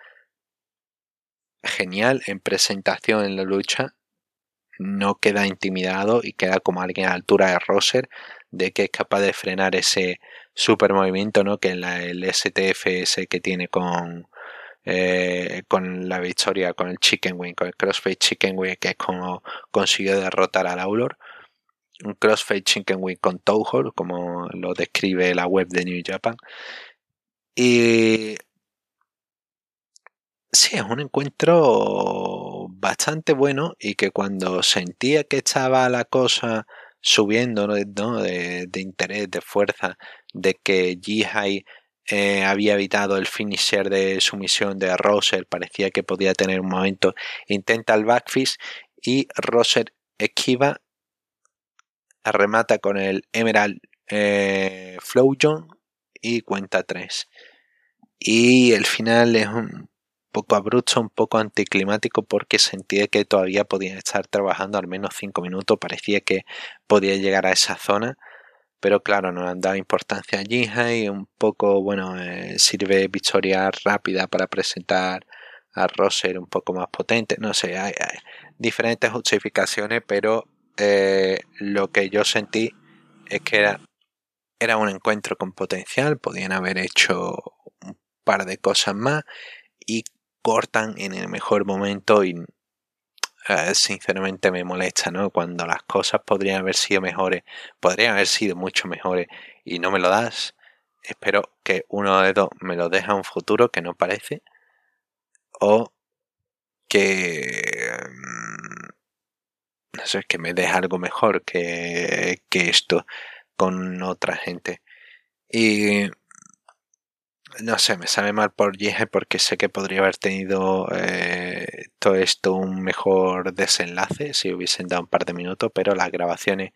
genial en presentación en la lucha. No queda intimidado y queda como alguien a altura de Roser, de que es capaz de frenar ese super movimiento ¿no? que el STFS que tiene con, eh, con la victoria con el Chicken Wing, con el Crossfade Chicken Wing, que es como consiguió derrotar a Aulor. Un Crossfade Chicken Wing con Touhou, como lo describe la web de New Japan. Y sí, es un encuentro bastante bueno y que cuando sentía que estaba la cosa subiendo ¿no? de, de, interés, de fuerza, de que Jihai eh, había evitado el finisher de sumisión de Roser, parecía que podía tener un momento, intenta el backfist y Roser esquiva, remata con el Emerald eh, y cuenta 3. Y el final es un poco abrupto, un poco anticlimático porque sentía que todavía podían estar trabajando al menos 5 minutos, parecía que podía llegar a esa zona pero claro, no han dado importancia allí y un poco, bueno, eh, sirve victoria rápida para presentar a Roser un poco más potente, no sé, hay, diferentes justificaciones, pero eh, lo que yo sentí es que era, era un encuentro con potencial, podían haber hecho un par de cosas más y cortan en el mejor momento y sinceramente me molesta, ¿no? Cuando las cosas podrían haber sido mejores, podrían haber sido mucho mejores y no me lo das. Espero que uno de dos me lo deja un futuro que no parece. O que... Mm, no sé, que me deja algo mejor que, que esto con otra gente. Y no sé, me sabe mal por Yeje porque sé que podría haber tenido eh, todo esto un mejor desenlace si hubiesen dado un par de minutos, pero las grabaciones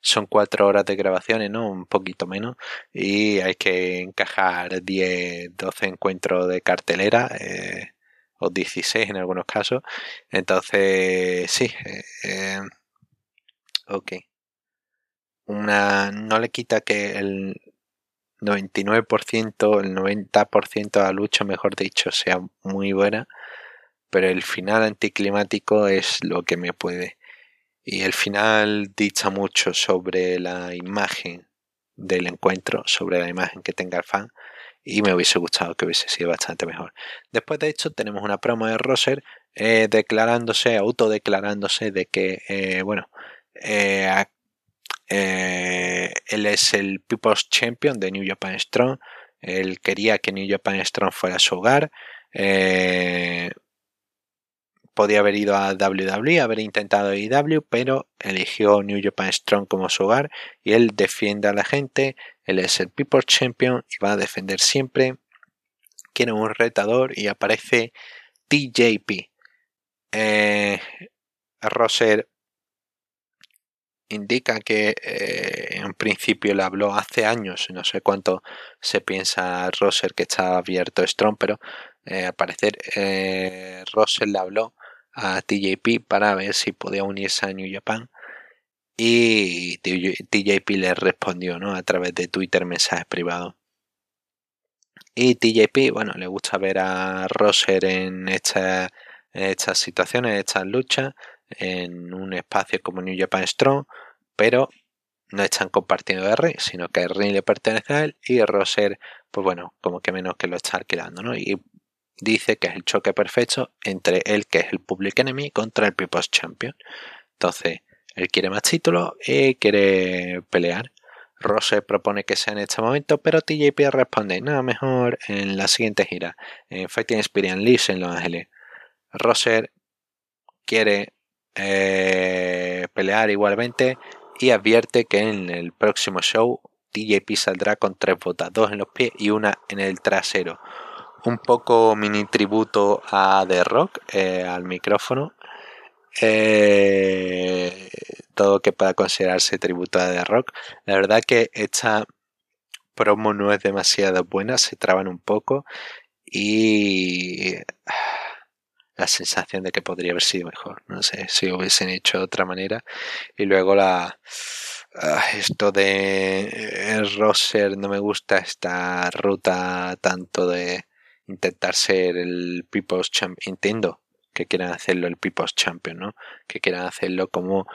son cuatro horas de grabaciones, ¿no? Un poquito menos, y hay que encajar 10, 12 encuentros de cartelera, eh, o 16 en algunos casos. Entonces, sí, eh, ok. Una, no le quita que el, 99%, el 90% de la lucha, mejor dicho, sea muy buena, pero el final anticlimático es lo que me puede. Y el final dicha mucho sobre la imagen del encuentro, sobre la imagen que tenga el fan, y me hubiese gustado que hubiese sido bastante mejor. Después de hecho tenemos una promo de Roser eh, declarándose, autodeclarándose de que, eh, bueno, eh, eh, él es el People's Champion de New Japan Strong. Él quería que New Japan Strong fuera su hogar. Eh, podía haber ido a WWE, haber intentado IW, pero eligió New Japan Strong como su hogar y él defiende a la gente. Él es el People's Champion y va a defender siempre. Quiere un retador y aparece TJP. Eh, Roser indica que eh, en principio le habló hace años, no sé cuánto se piensa Roser que está abierto Strong, pero eh, al parecer eh, Roser le habló a TJP para ver si podía unirse a New Japan y TJP le respondió ¿no? a través de Twitter mensajes privados. Y TJP, bueno, le gusta ver a Roser en, esta, estas situaciones, en estas luchas en un espacio como New Japan Strong, pero no están compartiendo R, sino que el le pertenece a él y Roser, pues bueno, como que menos que lo está alquilando, ¿no? Y dice que es el choque perfecto entre él, que es el Public Enemy, contra el People's Champion. Entonces, él quiere más títulos y quiere pelear. Roser propone que sea en este momento, pero TJP responde, nada mejor en la siguiente gira, en Fighting Experience League en Los Ángeles. Roser quiere eh, pelear igualmente y advierte que en el próximo show TJP saldrá con tres botas, dos en los pies y una en el trasero. Un poco mini tributo a The Rock, eh, al micrófono. Eh, todo que pueda considerarse tributo a The Rock. La verdad que esta promo no es demasiado buena, se traban un poco y la sensación de que podría haber sido mejor. No sé si hubiesen hecho de otra manera. Y luego la ah, esto de eh, Rosser no me gusta esta ruta tanto de intentar ser el People's Champion. Entiendo que quieran hacerlo el People's Champion, ¿no? Que quieran hacerlo como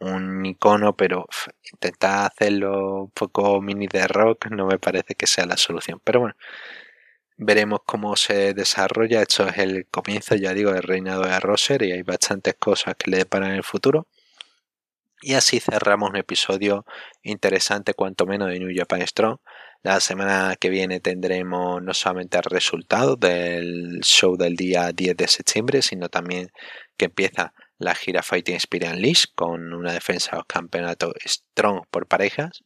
un icono, pero intentar hacerlo un poco mini de rock no me parece que sea la solución. Pero bueno, veremos cómo se desarrolla. Esto es el comienzo, ya digo, del reinado de Roser y hay bastantes cosas que le deparan en el futuro. Y así cerramos un episodio interesante, cuanto menos, de New Japan Strong. La semana que viene tendremos no solamente el resultado del show del día 10 de septiembre, sino también que empieza la gira Fighting Spirit Unleashed con una defensa de los campeonatos Strong por parejas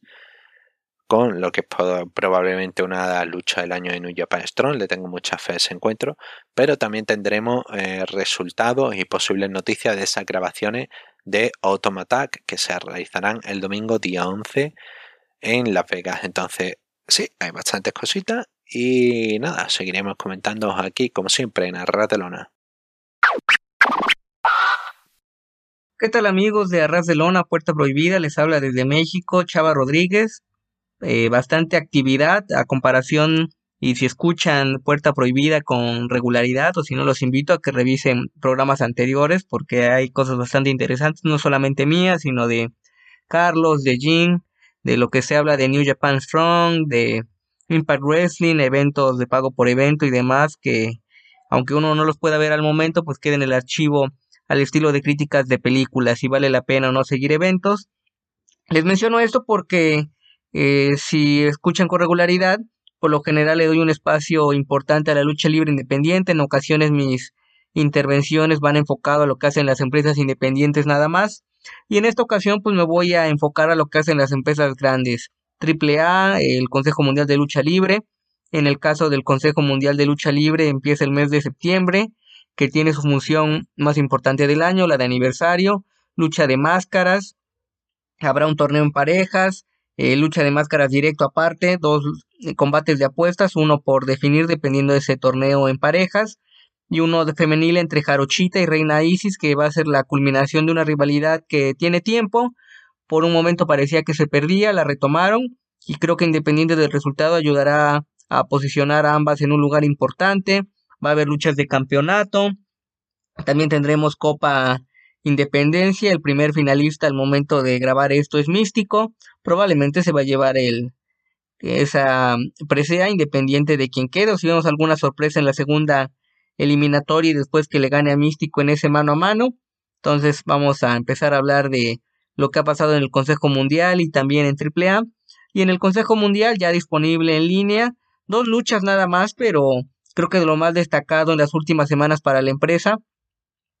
con lo que es probablemente una lucha del año de New Japan Strong. Le tengo mucha fe a ese encuentro, pero también tendremos eh, resultados y posibles noticias de esas grabaciones de Automatic que se realizarán el domingo día 11 en Las Vegas. Entonces, sí, hay bastantes cositas y nada, seguiremos comentando aquí como siempre en Arratelona. ¿Qué tal amigos de Arras de Lona, Puerta Prohibida? Les habla desde México Chava Rodríguez eh, bastante actividad a comparación y si escuchan Puerta Prohibida con regularidad o si no los invito a que revisen programas anteriores porque hay cosas bastante interesantes, no solamente mías, sino de Carlos, de Jin, de lo que se habla de New Japan Strong, de Impact Wrestling, eventos de pago por evento y demás que aunque uno no los pueda ver al momento, pues queda en el archivo al estilo de críticas de películas, si vale la pena o no seguir eventos. Les menciono esto porque eh, si escuchan con regularidad, por lo general le doy un espacio importante a la lucha libre independiente. En ocasiones mis intervenciones van enfocadas a lo que hacen las empresas independientes nada más. Y en esta ocasión pues me voy a enfocar a lo que hacen las empresas grandes. AAA, el Consejo Mundial de Lucha Libre. En el caso del Consejo Mundial de Lucha Libre empieza el mes de septiembre, que tiene su función más importante del año, la de aniversario, lucha de máscaras. Habrá un torneo en parejas, eh, lucha de máscaras directo aparte, dos combates de apuestas, uno por definir dependiendo de ese torneo en parejas y uno de femenil entre Jarochita y Reina Isis que va a ser la culminación de una rivalidad que tiene tiempo. Por un momento parecía que se perdía, la retomaron y creo que independiente del resultado ayudará a posicionar a ambas en un lugar importante. Va a haber luchas de campeonato. También tendremos Copa Independencia. El primer finalista al momento de grabar esto es Místico probablemente se va a llevar el esa presea independiente de quien quede o si vemos alguna sorpresa en la segunda eliminatoria y después que le gane a Místico en ese mano a mano. Entonces vamos a empezar a hablar de lo que ha pasado en el Consejo Mundial y también en AAA. Y en el Consejo Mundial ya disponible en línea, dos luchas nada más, pero creo que de lo más destacado en las últimas semanas para la empresa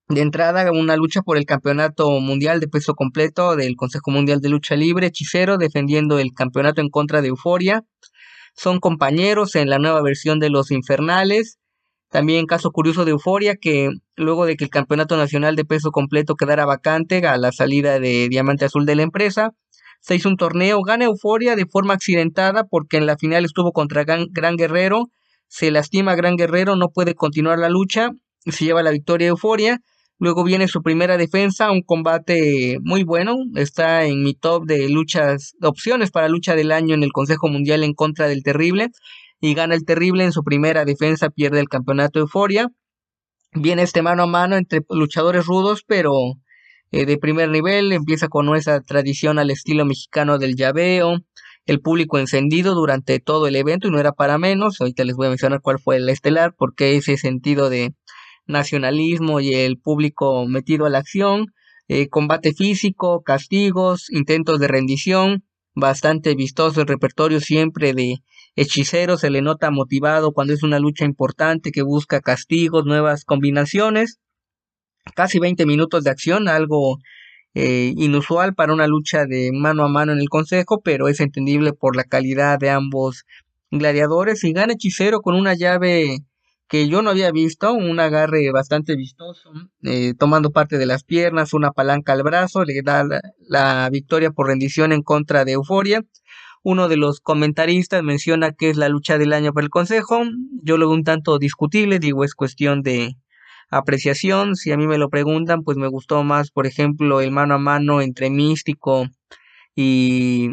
de entrada, una lucha por el campeonato mundial de peso completo del Consejo Mundial de Lucha Libre, Hechicero defendiendo el campeonato en contra de Euforia. Son compañeros en la nueva versión de Los Infernales. También caso curioso de Euforia que luego de que el campeonato nacional de peso completo quedara vacante a la salida de Diamante Azul de la empresa, se hizo un torneo, gana Euforia de forma accidentada porque en la final estuvo contra Gran, Guerrero, se lastima Gran Guerrero, no puede continuar la lucha, se lleva la victoria Euforia Luego viene su primera defensa, un combate muy bueno. Está en mi top de luchas, opciones para lucha del año en el Consejo Mundial en contra del Terrible. Y gana el Terrible en su primera defensa, pierde el campeonato Euforia. Viene este mano a mano entre luchadores rudos, pero eh, de primer nivel. Empieza con esa tradición al estilo mexicano del llaveo. El público encendido durante todo el evento y no era para menos. Ahorita les voy a mencionar cuál fue el estelar, porque ese sentido de nacionalismo y el público metido a la acción, eh, combate físico, castigos, intentos de rendición, bastante vistoso el repertorio siempre de hechicero, se le nota motivado cuando es una lucha importante que busca castigos, nuevas combinaciones, casi 20 minutos de acción, algo eh, inusual para una lucha de mano a mano en el consejo, pero es entendible por la calidad de ambos gladiadores. Y gana hechicero con una llave que yo no había visto, un agarre bastante vistoso, eh, tomando parte de las piernas, una palanca al brazo, le da la, victoria por rendición en contra de Euforia. Uno de los comentaristas menciona que es la lucha del año para el Consejo. Yo lo veo un tanto discutible, digo, es cuestión de apreciación. Si a mí me lo preguntan, pues me gustó más, por ejemplo, el mano a mano entre Místico y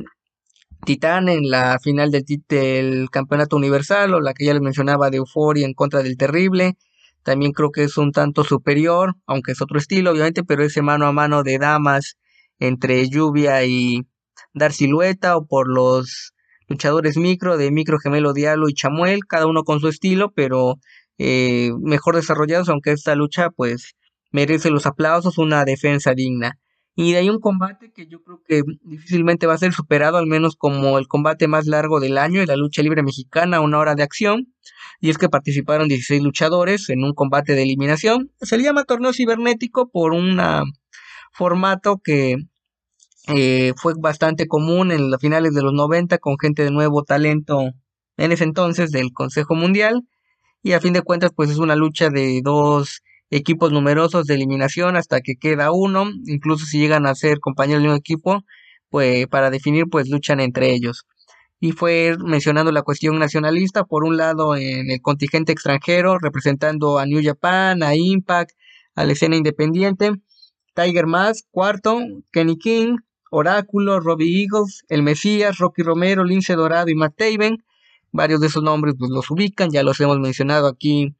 Titán en la final del, Campeonato Universal o la que ya les mencionaba de Euforia en contra del Terrible. También creo que es un tanto superior, aunque es otro estilo obviamente, pero ese mano a mano de damas entre Lluvia y Dar Silueta o por los luchadores micro de Micro Gemelo Diablo y Chamuel, cada uno con su estilo, pero eh, mejor desarrollados, aunque esta lucha pues merece los aplausos, una defensa digna. Y de ahí un combate que yo creo que difícilmente va a ser superado, al menos como el combate más largo del año en la lucha libre mexicana, una hora de acción. Y es que participaron 16 luchadores en un combate de eliminación. Se le llama torneo cibernético por un formato que eh, fue bastante común en las finales de los 90 con gente de nuevo talento en ese entonces del Consejo Mundial. Y a fin de cuentas, pues es una lucha de dos equipos numerosos de eliminación hasta que queda uno, incluso si llegan a ser compañeros de un equipo, pues para definir pues luchan entre ellos. Y fue mencionando la cuestión nacionalista, por un lado en el contingente extranjero, representando a New Japan, a Impact, a la escena independiente, Tiger Mask, cuarto, Kenny King, Oráculo, Robbie Eagles, El Mesías, Rocky Romero, Lince Dorado y Matt Taven. Varios de esos nombres pues los ubican, ya los hemos mencionado aquí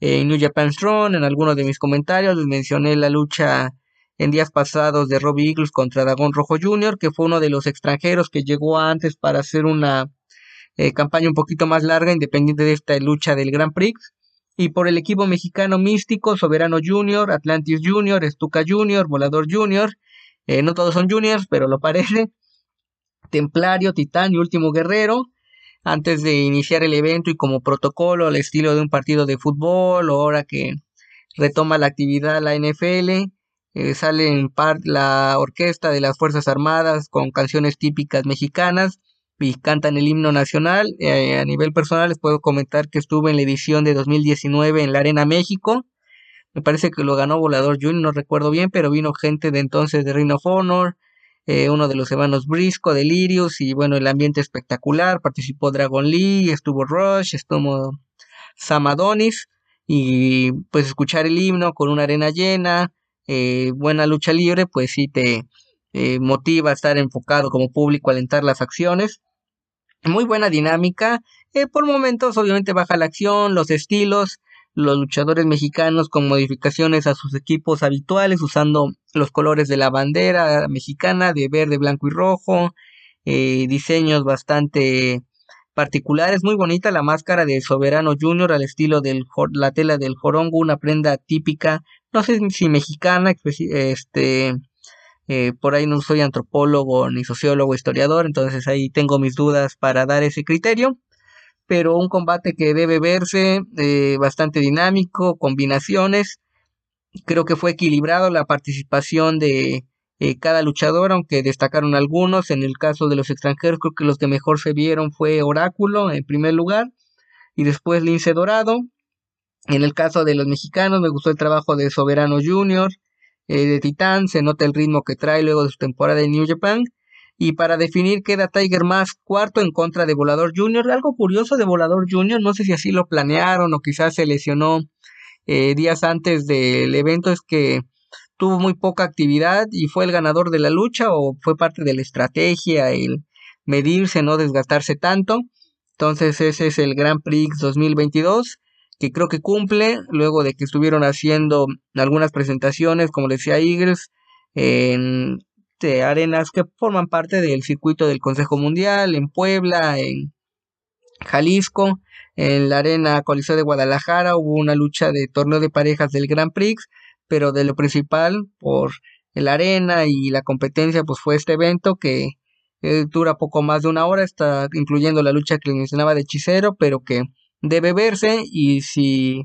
en New Japan Strong, en algunos de mis comentarios les mencioné la lucha en días pasados de Robbie Eagles contra Dragón Rojo Jr., que fue uno de los extranjeros que llegó antes para hacer una eh, campaña un poquito más larga, independiente de esta lucha del Grand Prix. Y por el equipo mexicano místico, Soberano Jr., Atlantis Jr., Estuca Jr., Volador Jr., eh, no todos son juniors, pero lo parece, Templario, Titán y Último Guerrero, antes de iniciar el evento y como protocolo al estilo de un partido de fútbol o ahora que retoma la actividad la NFL. Eh, sale en par la orquesta de las Fuerzas Armadas con canciones típicas mexicanas y cantan el himno nacional. Eh, a nivel personal les puedo comentar que estuve en la edición de 2019 en la Arena México. Me parece que lo ganó Volador Junior, no recuerdo bien, pero vino gente de entonces de Ring of Honor, eh, uno de los hermanos Brisco, Delirious, y bueno, el ambiente espectacular, participó Dragon Lee, estuvo Rush, estuvo Samadonis, y pues escuchar el himno con una arena llena, eh, buena lucha libre, pues sí te eh, motiva a estar enfocado como público, alentar las acciones. Muy buena dinámica, por momentos obviamente baja la acción, los estilos, los luchadores mexicanos con modificaciones a sus equipos habituales, usando los colores de la bandera mexicana de verde, blanco y rojo, eh, diseños bastante particulares, muy bonita la máscara de Soberano Junior al estilo de la tela del jorongo, una prenda típica, no sé si mexicana, este, eh, por ahí no soy antropólogo ni sociólogo, historiador, entonces ahí tengo mis dudas para dar ese criterio pero un combate que debe verse eh, bastante dinámico, combinaciones. Creo que fue equilibrado la participación de eh, cada luchador, aunque destacaron algunos. En el caso de los extranjeros, creo que los que mejor se vieron fue Oráculo en primer lugar y después Lince Dorado. En el caso de los mexicanos, me gustó el trabajo de Soberano Junior, eh, de Titán, se nota el ritmo que trae luego de su temporada en New Japan y para definir queda Tiger Mask cuarto en contra de Volador Jr. Algo curioso de Volador Jr., no sé si así lo planearon o quizás se lesionó eh, días antes del evento, es que tuvo muy poca actividad y fue el ganador de la lucha o fue parte de la estrategia el medirse, no desgastarse tanto. Entonces ese es el Grand Prix 2022 que creo que cumple luego de que estuvieron haciendo algunas presentaciones, como decía Eagles, en arenas que forman parte del circuito del Consejo Mundial, en Puebla, en Jalisco, en la Arena Coliseo de Guadalajara hubo una lucha de torneo de parejas del Grand Prix, pero de lo principal por la arena y la competencia pues fue este evento que eh, dura poco más de una hora, está incluyendo la lucha que mencionaba de hechicero, pero que debe verse y si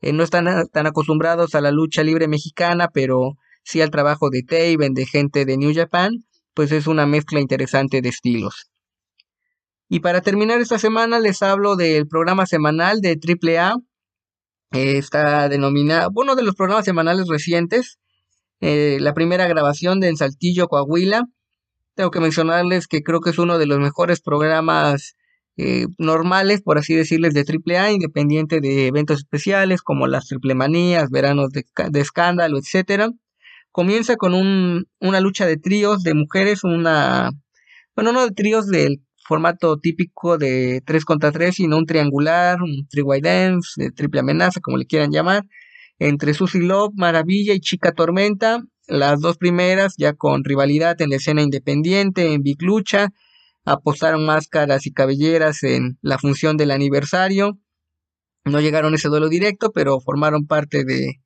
eh, no están tan acostumbrados a la lucha libre mexicana, pero sí al trabajo de Taven, de gente de New Japan, pues es una mezcla interesante de estilos. Y para terminar esta semana les hablo del programa semanal de AAA. está denominado, uno de los programas semanales recientes, eh, la primera grabación de En Saltillo, Coahuila. Tengo que mencionarles que creo que es uno de los mejores programas eh, normales, por así decirles, de AAA, independiente de eventos especiales como las triple manías, veranos de, de escándalo, etcétera. Comienza con un, una lucha de tríos de mujeres, una, bueno, no de tríos del formato típico de 3 contra 3, sino un triangular, un three dance, de triple amenaza, como le quieran llamar, entre Susy Love, Maravilla y Chica Tormenta, las dos primeras ya con rivalidad en la escena independiente, en Big Lucha, apostaron máscaras y cabelleras en la función del aniversario. No llegaron a ese duelo directo, pero formaron parte de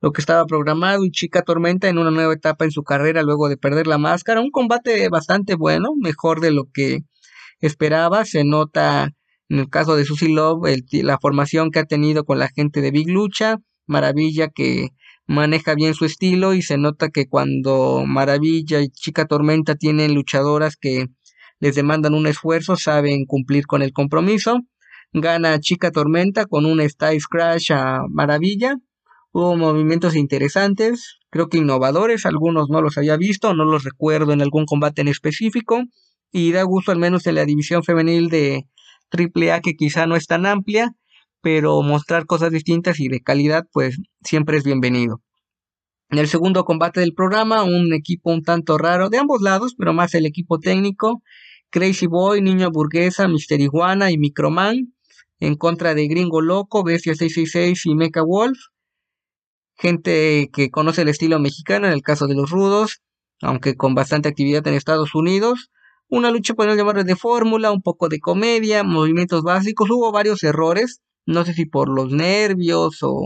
lo que estaba programado y Chica Tormenta en una nueva etapa en su carrera luego de perder la máscara. Un combate bastante bueno, mejor de lo que esperaba. Se nota en el caso de Susie Love la formación que ha tenido con la gente de Big Lucha. Maravilla que maneja bien su estilo y se nota que cuando Maravilla y Chica Tormenta tienen luchadoras que les demandan un esfuerzo, saben cumplir con el compromiso. Gana Chica Tormenta con un Style Crash a Maravilla. Hubo movimientos interesantes, creo que innovadores, algunos no los había visto, no los recuerdo en algún combate en específico. Y da gusto al menos en la división femenil de AAA que quizá no es tan amplia, pero mostrar cosas distintas y de calidad pues siempre es bienvenido. En el segundo combate del programa, un equipo un tanto raro de ambos lados, pero más el equipo técnico, Crazy Boy, Niño Burguesa, Mister Iguana y Microman, en contra de Gringo Loco, Bestia 666 y Mecha Wolf. Gente que conoce el estilo mexicano, en el caso de los rudos, aunque con bastante actividad en Estados Unidos. Una lucha, podemos llamarle de fórmula, un poco de comedia, movimientos básicos. Hubo varios errores, no sé si por los nervios o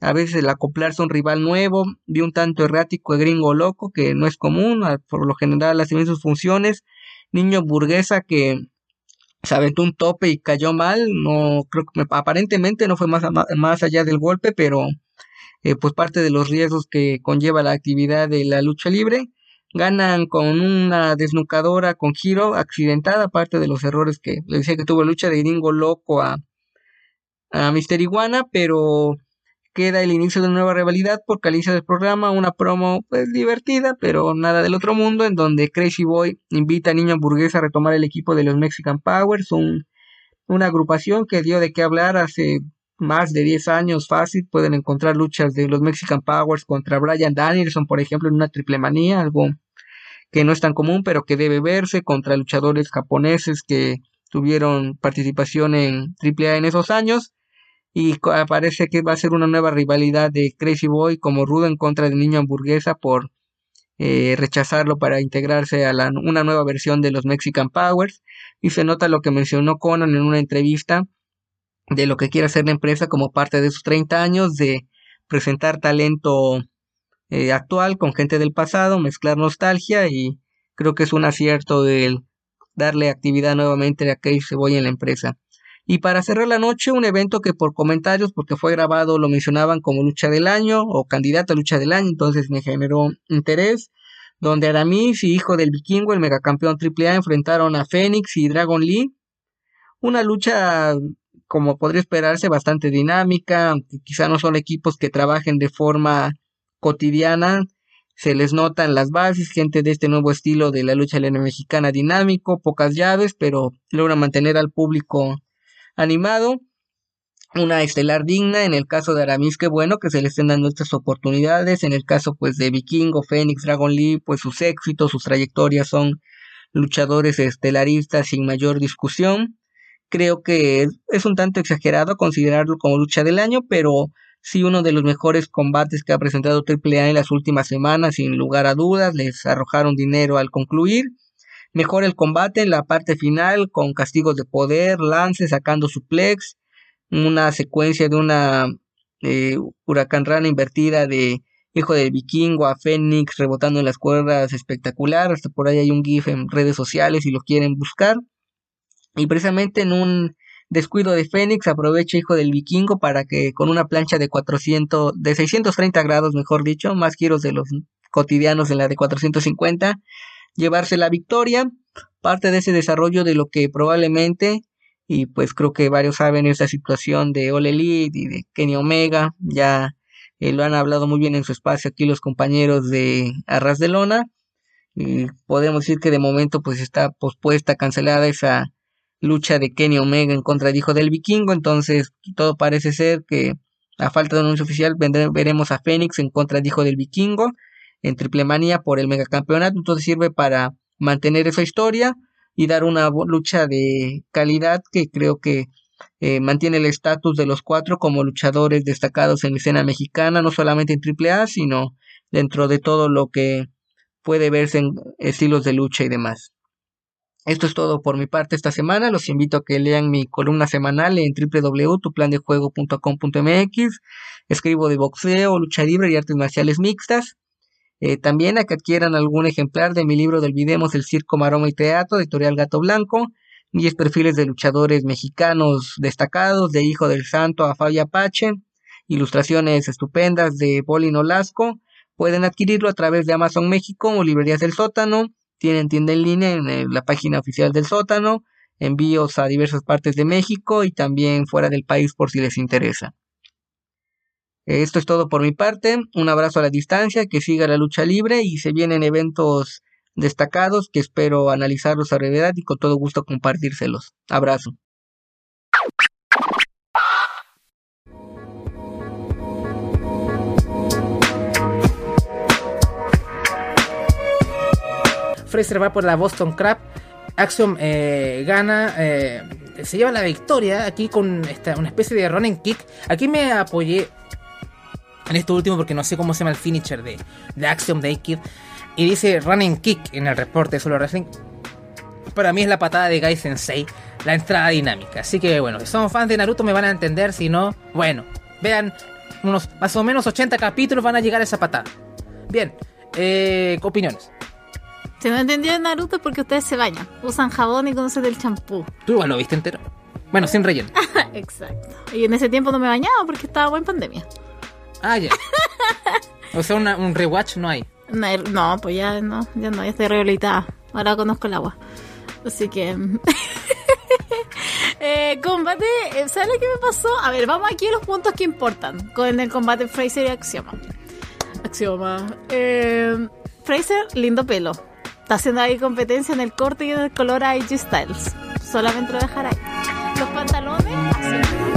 a veces el acoplarse a un rival nuevo, vi un tanto errático de gringo loco, que no es común, por lo general hacen sus funciones, niño burguesa que se aventó un tope y cayó mal, no creo que aparentemente no fue más, más allá del golpe, pero eh, pues parte de los riesgos que conlleva la actividad de la lucha libre. Ganan con una desnucadora con giro accidentada, parte de los errores que le decía que tuvo lucha de gringo loco a a Mister Iguana, pero queda el inicio de una nueva rivalidad porque al del programa una promo pues divertida, pero nada del otro mundo, en donde Crazy Boy invita a Niño Hamburguesa a retomar el equipo de los Mexican Powers, un, una agrupación que dio de qué hablar hace más de 10 años fácil, pueden encontrar luchas de los Mexican Powers contra Brian Danielson, por ejemplo, en una triple manía, algo que no es tan común, pero que debe verse contra luchadores japoneses que tuvieron participación en AAA en esos años. Y parece que va a ser una nueva rivalidad de Crazy Boy como rudo en contra del niño hamburguesa por eh, rechazarlo para integrarse a la, una nueva versión de los Mexican Powers. Y se nota lo que mencionó Conan en una entrevista de lo que quiere hacer la empresa como parte de sus 30 años de presentar talento eh, actual con gente del pasado, mezclar nostalgia y creo que es un acierto el darle actividad nuevamente a Crazy Boy en la empresa. Y para cerrar la noche, un evento que por comentarios, porque fue grabado, lo mencionaban como lucha del año o candidato a lucha del año, entonces me generó interés, donde Aramis y hijo del vikingo, el megacampeón AAA, enfrentaron a Fénix y Dragon Lee. Una lucha, como podría esperarse, bastante dinámica, quizá no son equipos que trabajen de forma cotidiana, se les notan las bases, gente de este nuevo estilo de la lucha mexicana dinámico, pocas llaves, pero logra mantener al público animado, una estelar digna, en el caso de Aramis, que bueno que se le estén dando estas oportunidades, en el caso pues de Vikingo, Fénix, Dragon Lee, pues sus éxitos, sus trayectorias son luchadores estelaristas sin mayor discusión. Creo que es un tanto exagerado considerarlo como lucha del año, pero sí uno de los mejores combates que ha presentado AAA en las últimas semanas, sin lugar a dudas, les arrojaron dinero al concluir Mejora el combate en la parte final con castigos de poder, lance sacando suplex, una secuencia de una eh, huracán rana invertida de hijo del vikingo a Fénix rebotando en las cuerdas espectacular. Hasta por ahí hay un GIF en redes sociales si lo quieren buscar. Y precisamente en un descuido de Fénix aprovecha hijo del vikingo para que con una plancha de 400, de 630 grados mejor dicho, más giros de los cotidianos en la de 450, llevarse la victoria. Parte de ese desarrollo de lo que probablemente, y pues creo que varios saben esta situación de Ole Elite y de Kenny Omega, ya eh, lo han hablado muy bien en su espacio aquí los compañeros de Arras de Lona. Y podemos decir que de momento pues está pospuesta, cancelada esa lucha de Kenny Omega en contra de Hijo del Vikingo, entonces todo parece ser que a falta de un anuncio oficial veremos a Fénix en contra de Hijo del Vikingo en Triple Manía por el megacampeonato, entonces sirve para mantener esa historia y dar una lucha de calidad que creo que eh, mantiene el estatus de los cuatro como luchadores destacados en la escena mexicana, no solamente en AAA, sino dentro de todo lo que puede verse en estilos de lucha y demás. Esto es todo por mi parte esta semana. Los invito a que lean mi columna semanal en www.tuplandejuego.com.mx. Escribo de boxeo, lucha libre y artes marciales mixtas. Eh, también a que adquieran algún ejemplar de mi libro del Olvidemos el Circo, Maroma y Teatro, editorial Gato Blanco. 10 perfiles de luchadores mexicanos destacados, de Hijo del Santo a Fabio Apache. Ilustraciones estupendas de Poli Nolasco. Pueden adquirirlo a través de Amazon México o Librerías del Sótano tienen tienda en línea en eh, la página oficial del sótano, envíos a diversas partes de México y también fuera del país por si les interesa. Esto es todo por mi parte, un abrazo a la distancia, que siga la lucha libre y se vienen eventos destacados que espero analizarlos a brevedad y con todo gusto compartírselos. Abrazo. Fraser va por la Boston Crab. Axiom eh, gana, eh, se lleva la victoria aquí con una especie de running kick. Aquí me apoyé en esto último porque no sé cómo se llama el finisher de, de Axiom de Kid. Y dice running kick en el reporte de Solo Wrestling. Para mí es la patada de Gai Sensei, la entrada dinámica. Así que bueno, si son fans de Naruto me van a entender, si no, bueno, vean, unos más o menos 80 capítulos van a llegar a esa patada. Bien, eh, opiniones. Si no entendió de Naruto es porque ustedes se bañan, usan jabón y conocen el champú. Tú igual lo viste entero. Bueno, sin relleno. Exacto. Y en ese tiempo no me bañaba porque estaba en pandemia. Ah, ya. o sea, un rewatch no hay. No, pues ya no, ya no, ya estoy rehabilitada. Ahora conozco el agua. Así que. eh, combate, eh, ¿sabes qué me pasó? A ver, vamos aquí a los puntos que importan con el combate Fraser y Axioma. Axioma. Eh, Fraser, lindo pelo. Está haciendo ahí competencia en el corte y en el color a Styles. Solamente lo dejará ahí. Los pantalones.